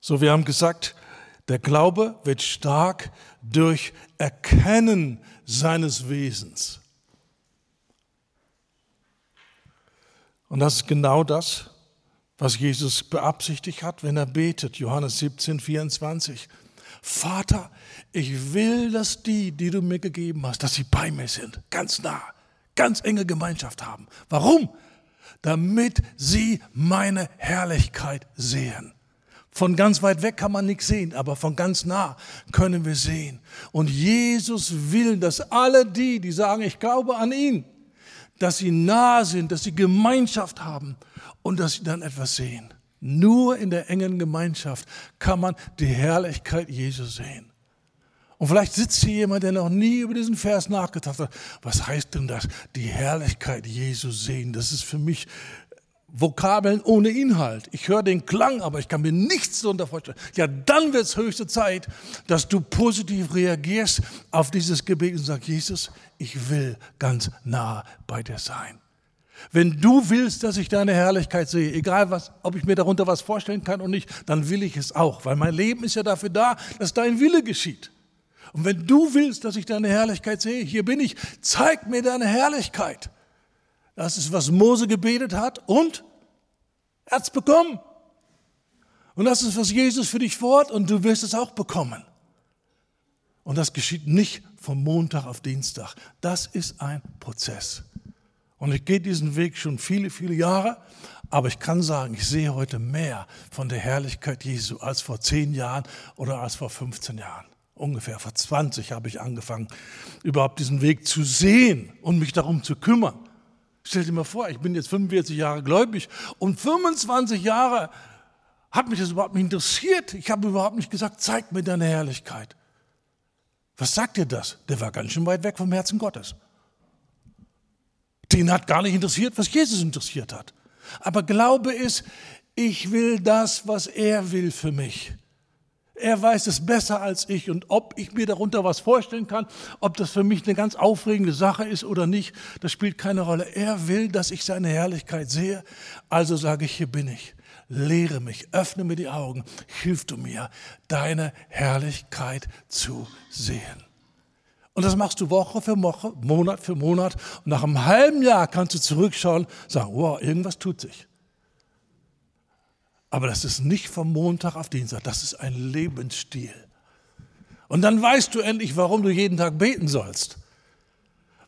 So, wir haben gesagt, der Glaube wird stark durch Erkennen seines Wesens. Und das ist genau das, was Jesus beabsichtigt hat, wenn er betet. Johannes 17, 24. Vater, ich will, dass die, die du mir gegeben hast, dass sie bei mir sind, ganz nah, ganz enge Gemeinschaft haben. Warum? Damit sie meine Herrlichkeit sehen. Von ganz weit weg kann man nichts sehen, aber von ganz nah können wir sehen. Und Jesus will, dass alle die, die sagen, ich glaube an ihn, dass sie nah sind, dass sie Gemeinschaft haben und dass sie dann etwas sehen. Nur in der engen Gemeinschaft kann man die Herrlichkeit Jesus sehen. Und vielleicht sitzt hier jemand, der noch nie über diesen Vers nachgedacht hat. Was heißt denn das? Die Herrlichkeit Jesus sehen. Das ist für mich Vokabeln ohne Inhalt. Ich höre den Klang, aber ich kann mir nichts darunter vorstellen. Ja, dann wird es höchste Zeit, dass du positiv reagierst auf dieses Gebet und sagst, Jesus, ich will ganz nah bei dir sein. Wenn du willst, dass ich deine Herrlichkeit sehe, egal was, ob ich mir darunter was vorstellen kann oder nicht, dann will ich es auch, weil mein Leben ist ja dafür da, dass dein Wille geschieht. Und wenn du willst, dass ich deine Herrlichkeit sehe, hier bin ich, zeig mir deine Herrlichkeit. Das ist, was Mose gebetet hat und er hat es bekommen. Und das ist, was Jesus für dich fort und du wirst es auch bekommen. Und das geschieht nicht vom Montag auf Dienstag. Das ist ein Prozess. Und ich gehe diesen Weg schon viele, viele Jahre, aber ich kann sagen, ich sehe heute mehr von der Herrlichkeit Jesu als vor zehn Jahren oder als vor 15 Jahren. Ungefähr vor 20 habe ich angefangen, überhaupt diesen Weg zu sehen und mich darum zu kümmern. Stell dir mal vor, ich bin jetzt 45 Jahre gläubig und 25 Jahre hat mich das überhaupt nicht interessiert. Ich habe überhaupt nicht gesagt, zeig mir deine Herrlichkeit. Was sagt dir das? Der war ganz schön weit weg vom Herzen Gottes. Den hat gar nicht interessiert, was Jesus interessiert hat. Aber Glaube ist, ich will das, was er will für mich. Er weiß es besser als ich und ob ich mir darunter was vorstellen kann, ob das für mich eine ganz aufregende Sache ist oder nicht, das spielt keine Rolle. Er will, dass ich seine Herrlichkeit sehe. Also sage ich, hier bin ich. Lehre mich, öffne mir die Augen, hilf du mir, deine Herrlichkeit zu sehen. Und das machst du Woche für Woche, Monat für Monat. Und nach einem halben Jahr kannst du zurückschauen, und sagen, wow, irgendwas tut sich. Aber das ist nicht vom Montag auf Dienstag, das ist ein Lebensstil. Und dann weißt du endlich, warum du jeden Tag beten sollst.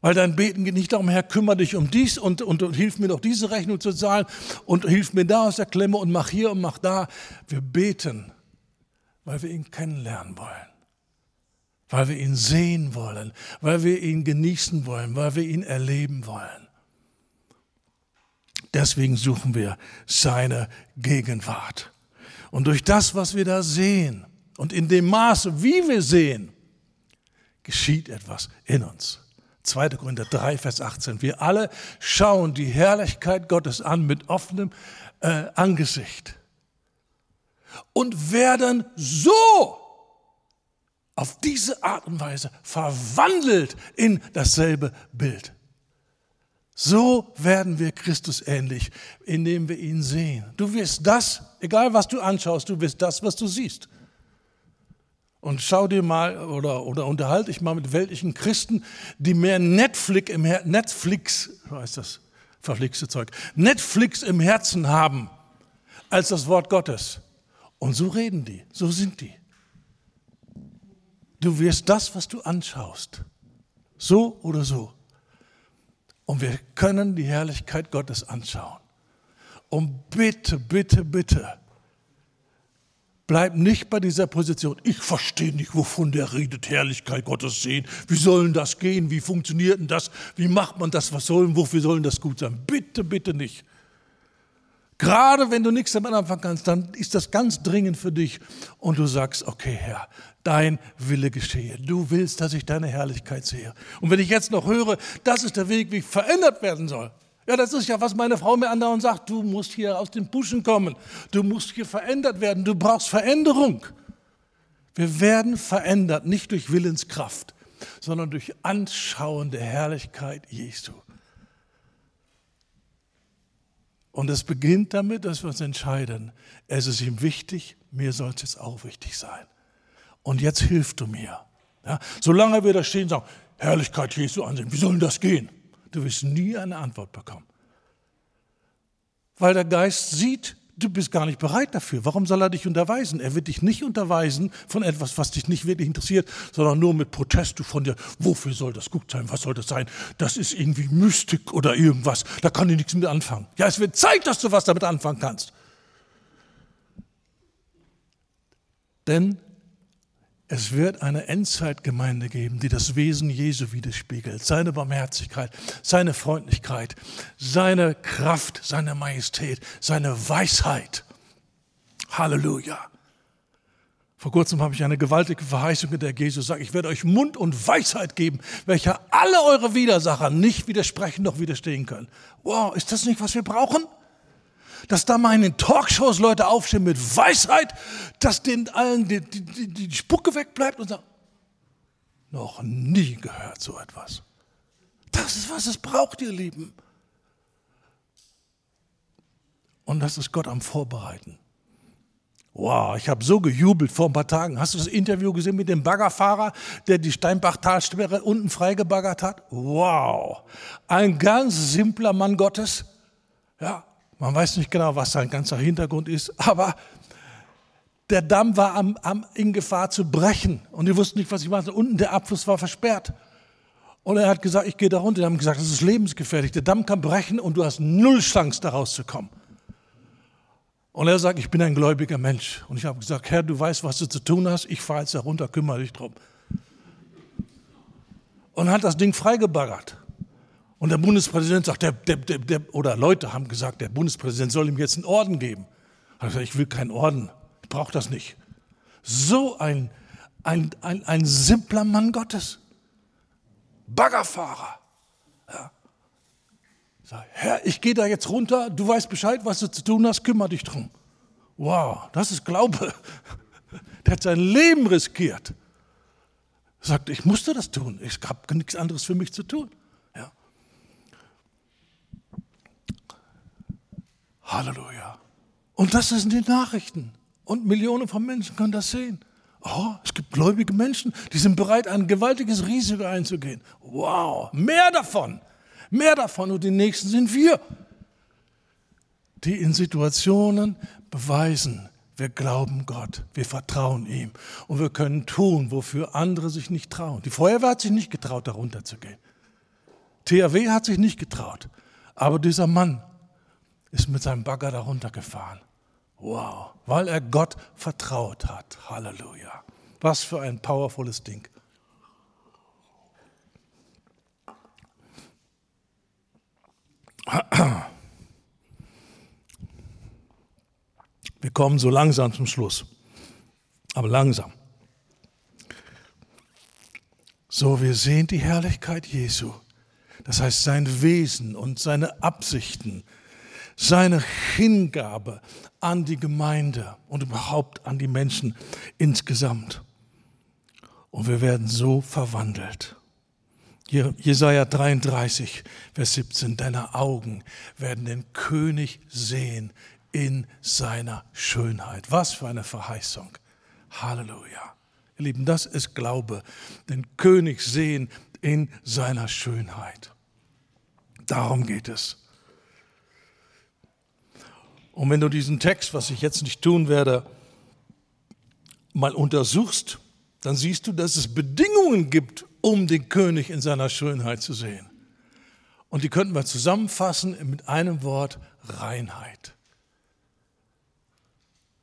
Weil dein Beten geht nicht darum, Herr, kümmere dich um dies und, und, und hilf mir doch diese Rechnung zu zahlen und hilf mir da aus der Klemme und mach hier und mach da. Wir beten, weil wir ihn kennenlernen wollen, weil wir ihn sehen wollen, weil wir ihn genießen wollen, weil wir ihn erleben wollen. Deswegen suchen wir seine Gegenwart. Und durch das, was wir da sehen und in dem Maße, wie wir sehen, geschieht etwas in uns. 2. Korinther 3, Vers 18. Wir alle schauen die Herrlichkeit Gottes an mit offenem äh, Angesicht und werden so auf diese Art und Weise verwandelt in dasselbe Bild. So werden wir Christus ähnlich, indem wir ihn sehen. Du wirst das, egal was du anschaust, du wirst das, was du siehst. Und schau dir mal oder, oder unterhalte dich mal mit weltlichen Christen, die mehr Netflix im, Her Netflix, heißt das verflixte Zeug, Netflix im Herzen haben als das Wort Gottes. Und so reden die, so sind die. Du wirst das, was du anschaust, so oder so. Und wir können die Herrlichkeit Gottes anschauen. Und bitte, bitte, bitte, bleib nicht bei dieser Position. Ich verstehe nicht, wovon der redet, Herrlichkeit Gottes sehen. Wie sollen das gehen? Wie funktioniert denn das? Wie macht man das? Was sollen, wofür sollen das gut sein? Bitte, bitte nicht. Gerade wenn du nichts damit anfangen kannst, dann ist das ganz dringend für dich und du sagst, okay Herr, dein Wille geschehe. Du willst, dass ich deine Herrlichkeit sehe. Und wenn ich jetzt noch höre, das ist der Weg, wie ich verändert werden soll. Ja, das ist ja, was meine Frau mir andauernd sagt. Du musst hier aus den Buschen kommen. Du musst hier verändert werden. Du brauchst Veränderung. Wir werden verändert, nicht durch Willenskraft, sondern durch Anschauen der Herrlichkeit Jesu. Und es beginnt damit, dass wir uns entscheiden, es ist ihm wichtig, mir soll es jetzt auch wichtig sein. Und jetzt hilfst du mir. Ja, solange wir da stehen und sagen, Herrlichkeit Jesu ansehen, wie soll denn das gehen? Du wirst nie eine Antwort bekommen. Weil der Geist sieht, du bist gar nicht bereit dafür. Warum soll er dich unterweisen? Er wird dich nicht unterweisen von etwas, was dich nicht wirklich interessiert, sondern nur mit Protest von dir. Wofür soll das gut sein? Was soll das sein? Das ist irgendwie Mystik oder irgendwas. Da kann ich nichts mit anfangen. Ja, es wird Zeit, dass du was damit anfangen kannst. Denn es wird eine Endzeitgemeinde geben, die das Wesen Jesu widerspiegelt. Seine Barmherzigkeit, seine Freundlichkeit, seine Kraft, seine Majestät, seine Weisheit. Halleluja. Vor kurzem habe ich eine gewaltige Verheißung, in der Jesus sagt, ich werde euch Mund und Weisheit geben, welcher alle eure Widersacher nicht widersprechen noch widerstehen können. Wow, ist das nicht, was wir brauchen? Dass da mal in den Talkshows Leute aufstehen mit Weisheit, dass den allen die, die, die Spucke wegbleibt und sagen, noch nie gehört so etwas. Das ist, was es braucht, ihr Lieben. Und das ist Gott am Vorbereiten. Wow, ich habe so gejubelt vor ein paar Tagen. Hast du das Interview gesehen mit dem Baggerfahrer, der die Steinbachtalsperre unten freigebaggert hat? Wow, ein ganz simpler Mann Gottes. Ja, man weiß nicht genau, was sein ganzer Hintergrund ist, aber der Damm war am, am, in Gefahr zu brechen und die wussten nicht, was ich mache. Unten der Abfluss war versperrt. Und er hat gesagt, ich gehe da runter. Die haben gesagt, das ist lebensgefährlich. Der Damm kann brechen und du hast null Chance, da rauszukommen. Und er sagt, ich bin ein gläubiger Mensch. Und ich habe gesagt, Herr, du weißt, was du zu tun hast. Ich fahre jetzt da runter, kümmere dich drum. Und hat das Ding freigebaggert. Und der Bundespräsident sagt, der, der, der, der, oder Leute haben gesagt, der Bundespräsident soll ihm jetzt einen Orden geben. Ich gesagt, ich will keinen Orden, ich brauche das nicht. So ein, ein, ein, ein simpler Mann Gottes. Baggerfahrer. Ja. Sag, Herr, ich gehe da jetzt runter, du weißt Bescheid, was du zu tun hast, kümmere dich drum. Wow, das ist Glaube. Der hat sein Leben riskiert. Sagt, ich musste das tun. Ich habe nichts anderes für mich zu tun. Halleluja. Und das sind die Nachrichten. Und Millionen von Menschen können das sehen. Oh, es gibt gläubige Menschen, die sind bereit, ein gewaltiges Risiko einzugehen. Wow, mehr davon. Mehr davon. Und die nächsten sind wir, die in Situationen beweisen, wir glauben Gott, wir vertrauen ihm und wir können tun, wofür andere sich nicht trauen. Die Feuerwehr hat sich nicht getraut, darunter zu gehen. THW hat sich nicht getraut. Aber dieser Mann ist mit seinem Bagger darunter gefahren. Wow, weil er Gott vertraut hat. Halleluja. Was für ein powervolles Ding. Wir kommen so langsam zum Schluss. Aber langsam. So, wir sehen die Herrlichkeit Jesu. Das heißt, sein Wesen und seine Absichten seine Hingabe an die Gemeinde und überhaupt an die Menschen insgesamt. Und wir werden so verwandelt. Jesaja 33, Vers 17, deine Augen werden den König sehen in seiner Schönheit. Was für eine Verheißung. Halleluja. Ihr Lieben, das ist Glaube. Den König sehen in seiner Schönheit. Darum geht es. Und wenn du diesen Text, was ich jetzt nicht tun werde, mal untersuchst, dann siehst du, dass es Bedingungen gibt, um den König in seiner Schönheit zu sehen. Und die könnten wir zusammenfassen mit einem Wort Reinheit.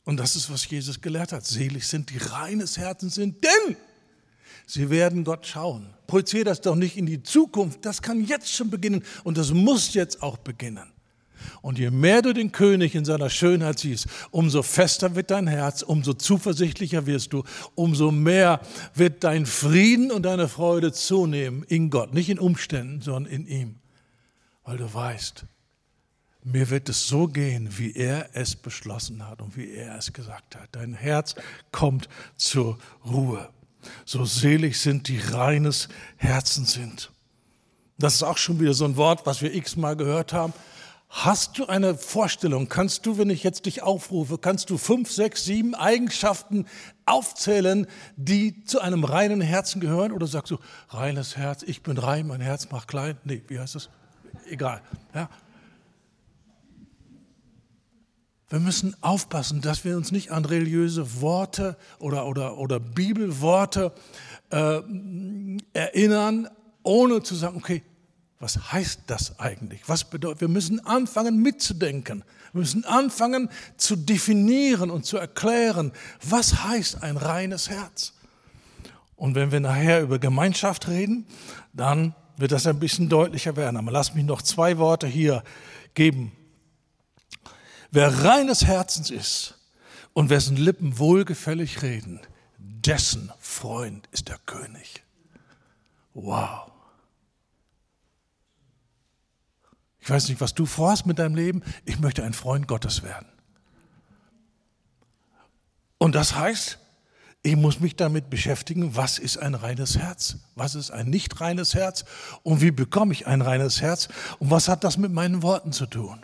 Und das ist, was Jesus gelehrt hat. Selig sind die reines Herzen sind, denn sie werden Gott schauen. Projiziere das doch nicht in die Zukunft. Das kann jetzt schon beginnen und das muss jetzt auch beginnen. Und je mehr du den König in seiner Schönheit siehst, umso fester wird dein Herz, umso zuversichtlicher wirst du, umso mehr wird dein Frieden und deine Freude zunehmen in Gott, nicht in Umständen, sondern in ihm. Weil du weißt, mir wird es so gehen, wie er es beschlossen hat und wie er es gesagt hat. Dein Herz kommt zur Ruhe. So selig sind die reines Herzen sind. Das ist auch schon wieder so ein Wort, was wir x-mal gehört haben. Hast du eine Vorstellung? Kannst du, wenn ich jetzt dich aufrufe, kannst du fünf, sechs, sieben Eigenschaften aufzählen, die zu einem reinen Herzen gehören? Oder sagst du, reines Herz, ich bin rein, mein Herz macht klein? Nee, wie heißt das? Egal. Ja. Wir müssen aufpassen, dass wir uns nicht an religiöse Worte oder, oder, oder Bibelworte äh, erinnern, ohne zu sagen, okay, was heißt das eigentlich? Was bedeutet, wir müssen anfangen mitzudenken. Wir müssen anfangen zu definieren und zu erklären, was heißt ein reines Herz. Und wenn wir nachher über Gemeinschaft reden, dann wird das ein bisschen deutlicher werden. Aber lass mich noch zwei Worte hier geben. Wer reines Herzens ist und wessen Lippen wohlgefällig reden, dessen Freund ist der König. Wow. Ich weiß nicht, was du vorhast mit deinem Leben. Ich möchte ein Freund Gottes werden. Und das heißt, ich muss mich damit beschäftigen, was ist ein reines Herz? Was ist ein nicht reines Herz? Und wie bekomme ich ein reines Herz? Und was hat das mit meinen Worten zu tun?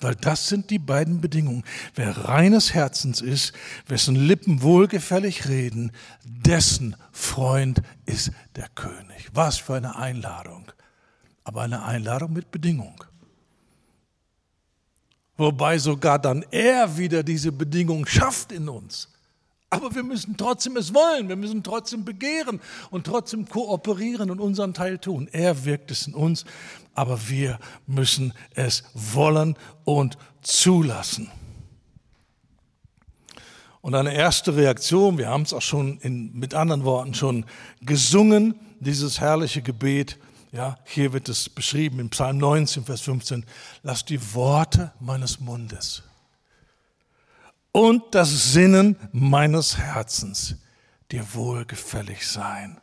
Weil das sind die beiden Bedingungen. Wer reines Herzens ist, wessen Lippen wohlgefällig reden, dessen Freund ist der König. Was für eine Einladung. Aber eine Einladung mit Bedingung. Wobei sogar dann er wieder diese Bedingung schafft in uns. Aber wir müssen trotzdem es wollen, wir müssen trotzdem begehren und trotzdem kooperieren und unseren Teil tun. Er wirkt es in uns, aber wir müssen es wollen und zulassen. Und eine erste Reaktion, wir haben es auch schon in, mit anderen Worten schon gesungen, dieses herrliche Gebet, ja, hier wird es beschrieben im Psalm 19, Vers 15. Lass die Worte meines Mundes und das Sinnen meines Herzens dir wohlgefällig sein.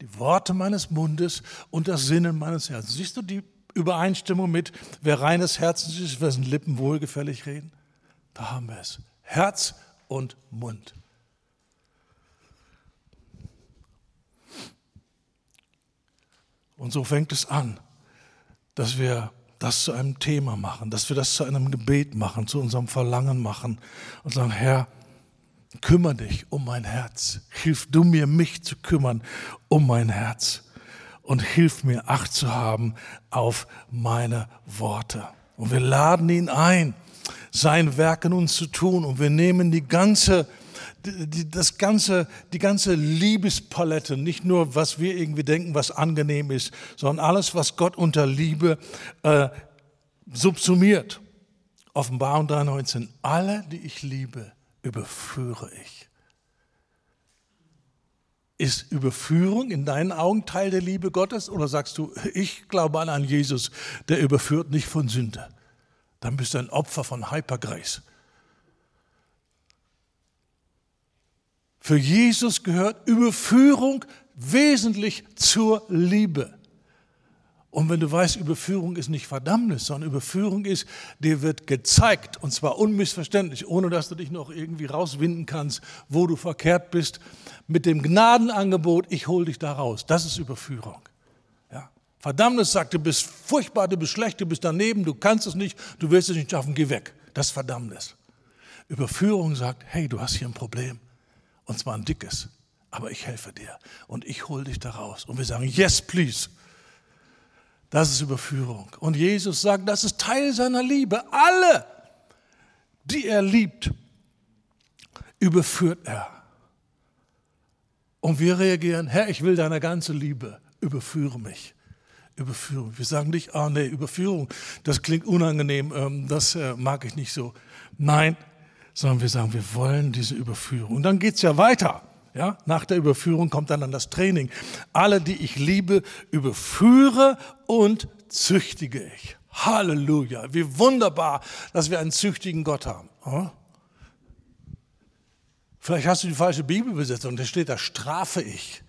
Die Worte meines Mundes und das Sinnen meines Herzens. Siehst du die Übereinstimmung mit, wer reines Herzens ist, wessen Lippen wohlgefällig reden? Da haben wir es. Herz und Mund. Und so fängt es an, dass wir das zu einem Thema machen, dass wir das zu einem Gebet machen, zu unserem Verlangen machen und sagen, Herr, kümmere dich um mein Herz. Hilf du mir, mich zu kümmern um mein Herz. Und hilf mir, Acht zu haben auf meine Worte. Und wir laden ihn ein, sein Werk in uns zu tun. Und wir nehmen die ganze die, das ganze, die ganze Liebespalette, nicht nur, was wir irgendwie denken, was angenehm ist, sondern alles, was Gott unter Liebe äh, subsumiert. Offenbarung 3,19. Alle, die ich liebe, überführe ich. Ist Überführung in deinen Augen Teil der Liebe Gottes oder sagst du, ich glaube an einen Jesus, der überführt nicht von Sünde? Dann bist du ein Opfer von Hypergrace. Für Jesus gehört Überführung wesentlich zur Liebe. Und wenn du weißt, Überführung ist nicht Verdammnis, sondern Überführung ist, dir wird gezeigt, und zwar unmissverständlich, ohne dass du dich noch irgendwie rauswinden kannst, wo du verkehrt bist, mit dem Gnadenangebot, ich hole dich da raus. Das ist Überführung. Ja? Verdammnis sagt, du bist furchtbar, du bist schlecht, du bist daneben, du kannst es nicht, du willst es nicht schaffen, geh weg. Das ist Verdammnis. Überführung sagt, hey, du hast hier ein Problem. Und zwar ein dickes. Aber ich helfe dir und ich hole dich da raus. Und wir sagen, yes, please. Das ist Überführung. Und Jesus sagt, das ist Teil seiner Liebe. Alle, die er liebt, überführt er. Und wir reagieren, Herr, ich will deine ganze Liebe, überführe mich. Überführung. Wir sagen nicht, ah nee, Überführung, das klingt unangenehm, ähm, das äh, mag ich nicht so. Nein, sondern wir sagen, wir wollen diese Überführung. Und dann geht es ja weiter. Ja, nach der Überführung kommt dann, dann das Training. Alle, die ich liebe, überführe und züchtige ich. Halleluja. Wie wunderbar, dass wir einen züchtigen Gott haben. Vielleicht hast du die falsche Bibelbesetzung, da steht da strafe ich.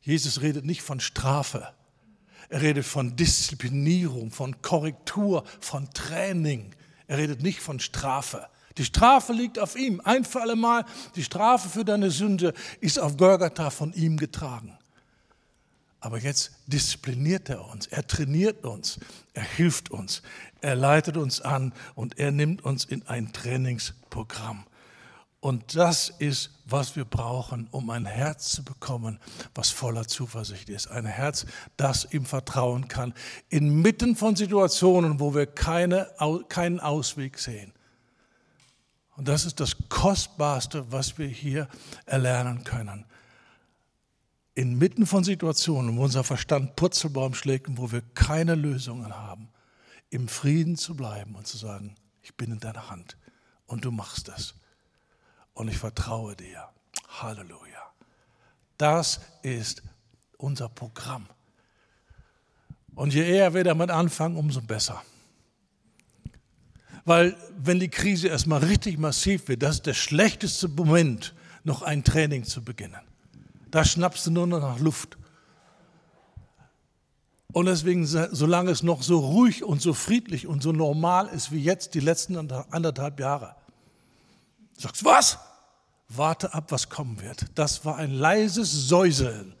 Jesus redet nicht von Strafe. Er redet von Disziplinierung, von Korrektur, von Training. Er redet nicht von Strafe. Die Strafe liegt auf ihm. Ein für alle Mal, die Strafe für deine Sünde ist auf Golgatha von ihm getragen. Aber jetzt diszipliniert er uns, er trainiert uns, er hilft uns, er leitet uns an und er nimmt uns in ein Trainingsprogramm. Und das ist, was wir brauchen, um ein Herz zu bekommen, was voller Zuversicht ist. Ein Herz, das ihm vertrauen kann, inmitten von Situationen, wo wir keine, keinen Ausweg sehen. Und das ist das Kostbarste, was wir hier erlernen können inmitten von Situationen, wo unser Verstand Purzelbaum schlägt und wo wir keine Lösungen haben, im Frieden zu bleiben und zu sagen, ich bin in deiner Hand und du machst es. Und ich vertraue dir. Halleluja. Das ist unser Programm. Und je eher wir damit anfangen, umso besser. Weil wenn die Krise erstmal richtig massiv wird, das ist der schlechteste Moment, noch ein Training zu beginnen. Da schnappst du nur noch nach Luft. Und deswegen, solange es noch so ruhig und so friedlich und so normal ist wie jetzt die letzten anderthalb Jahre, sagst was? Warte ab, was kommen wird. Das war ein leises Säuseln.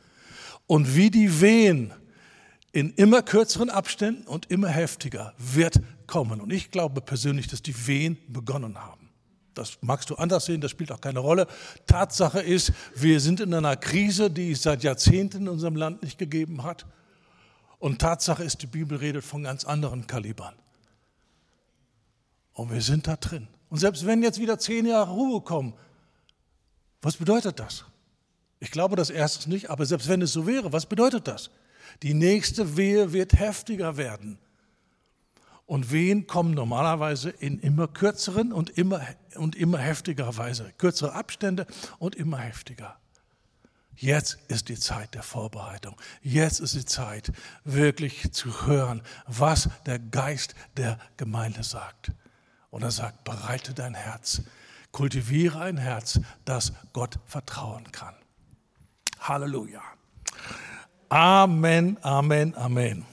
Und wie die Wehen in immer kürzeren Abständen und immer heftiger wird kommen. Und ich glaube persönlich, dass die Wehen begonnen haben. Das magst du anders sehen, das spielt auch keine Rolle. Tatsache ist, wir sind in einer Krise, die es seit Jahrzehnten in unserem Land nicht gegeben hat. Und Tatsache ist, die Bibel redet von ganz anderen Kalibern. Und wir sind da drin. Und selbst wenn jetzt wieder zehn Jahre Ruhe kommen, was bedeutet das? Ich glaube das erstens nicht, aber selbst wenn es so wäre, was bedeutet das? Die nächste Wehe wird heftiger werden. Und Wehen kommen normalerweise in immer kürzeren und immer, und immer heftiger Weise. Kürzere Abstände und immer heftiger. Jetzt ist die Zeit der Vorbereitung. Jetzt ist die Zeit, wirklich zu hören, was der Geist der Gemeinde sagt. Und er sagt, bereite dein Herz, kultiviere ein Herz, das Gott vertrauen kann. Halleluja. Amen, Amen, Amen.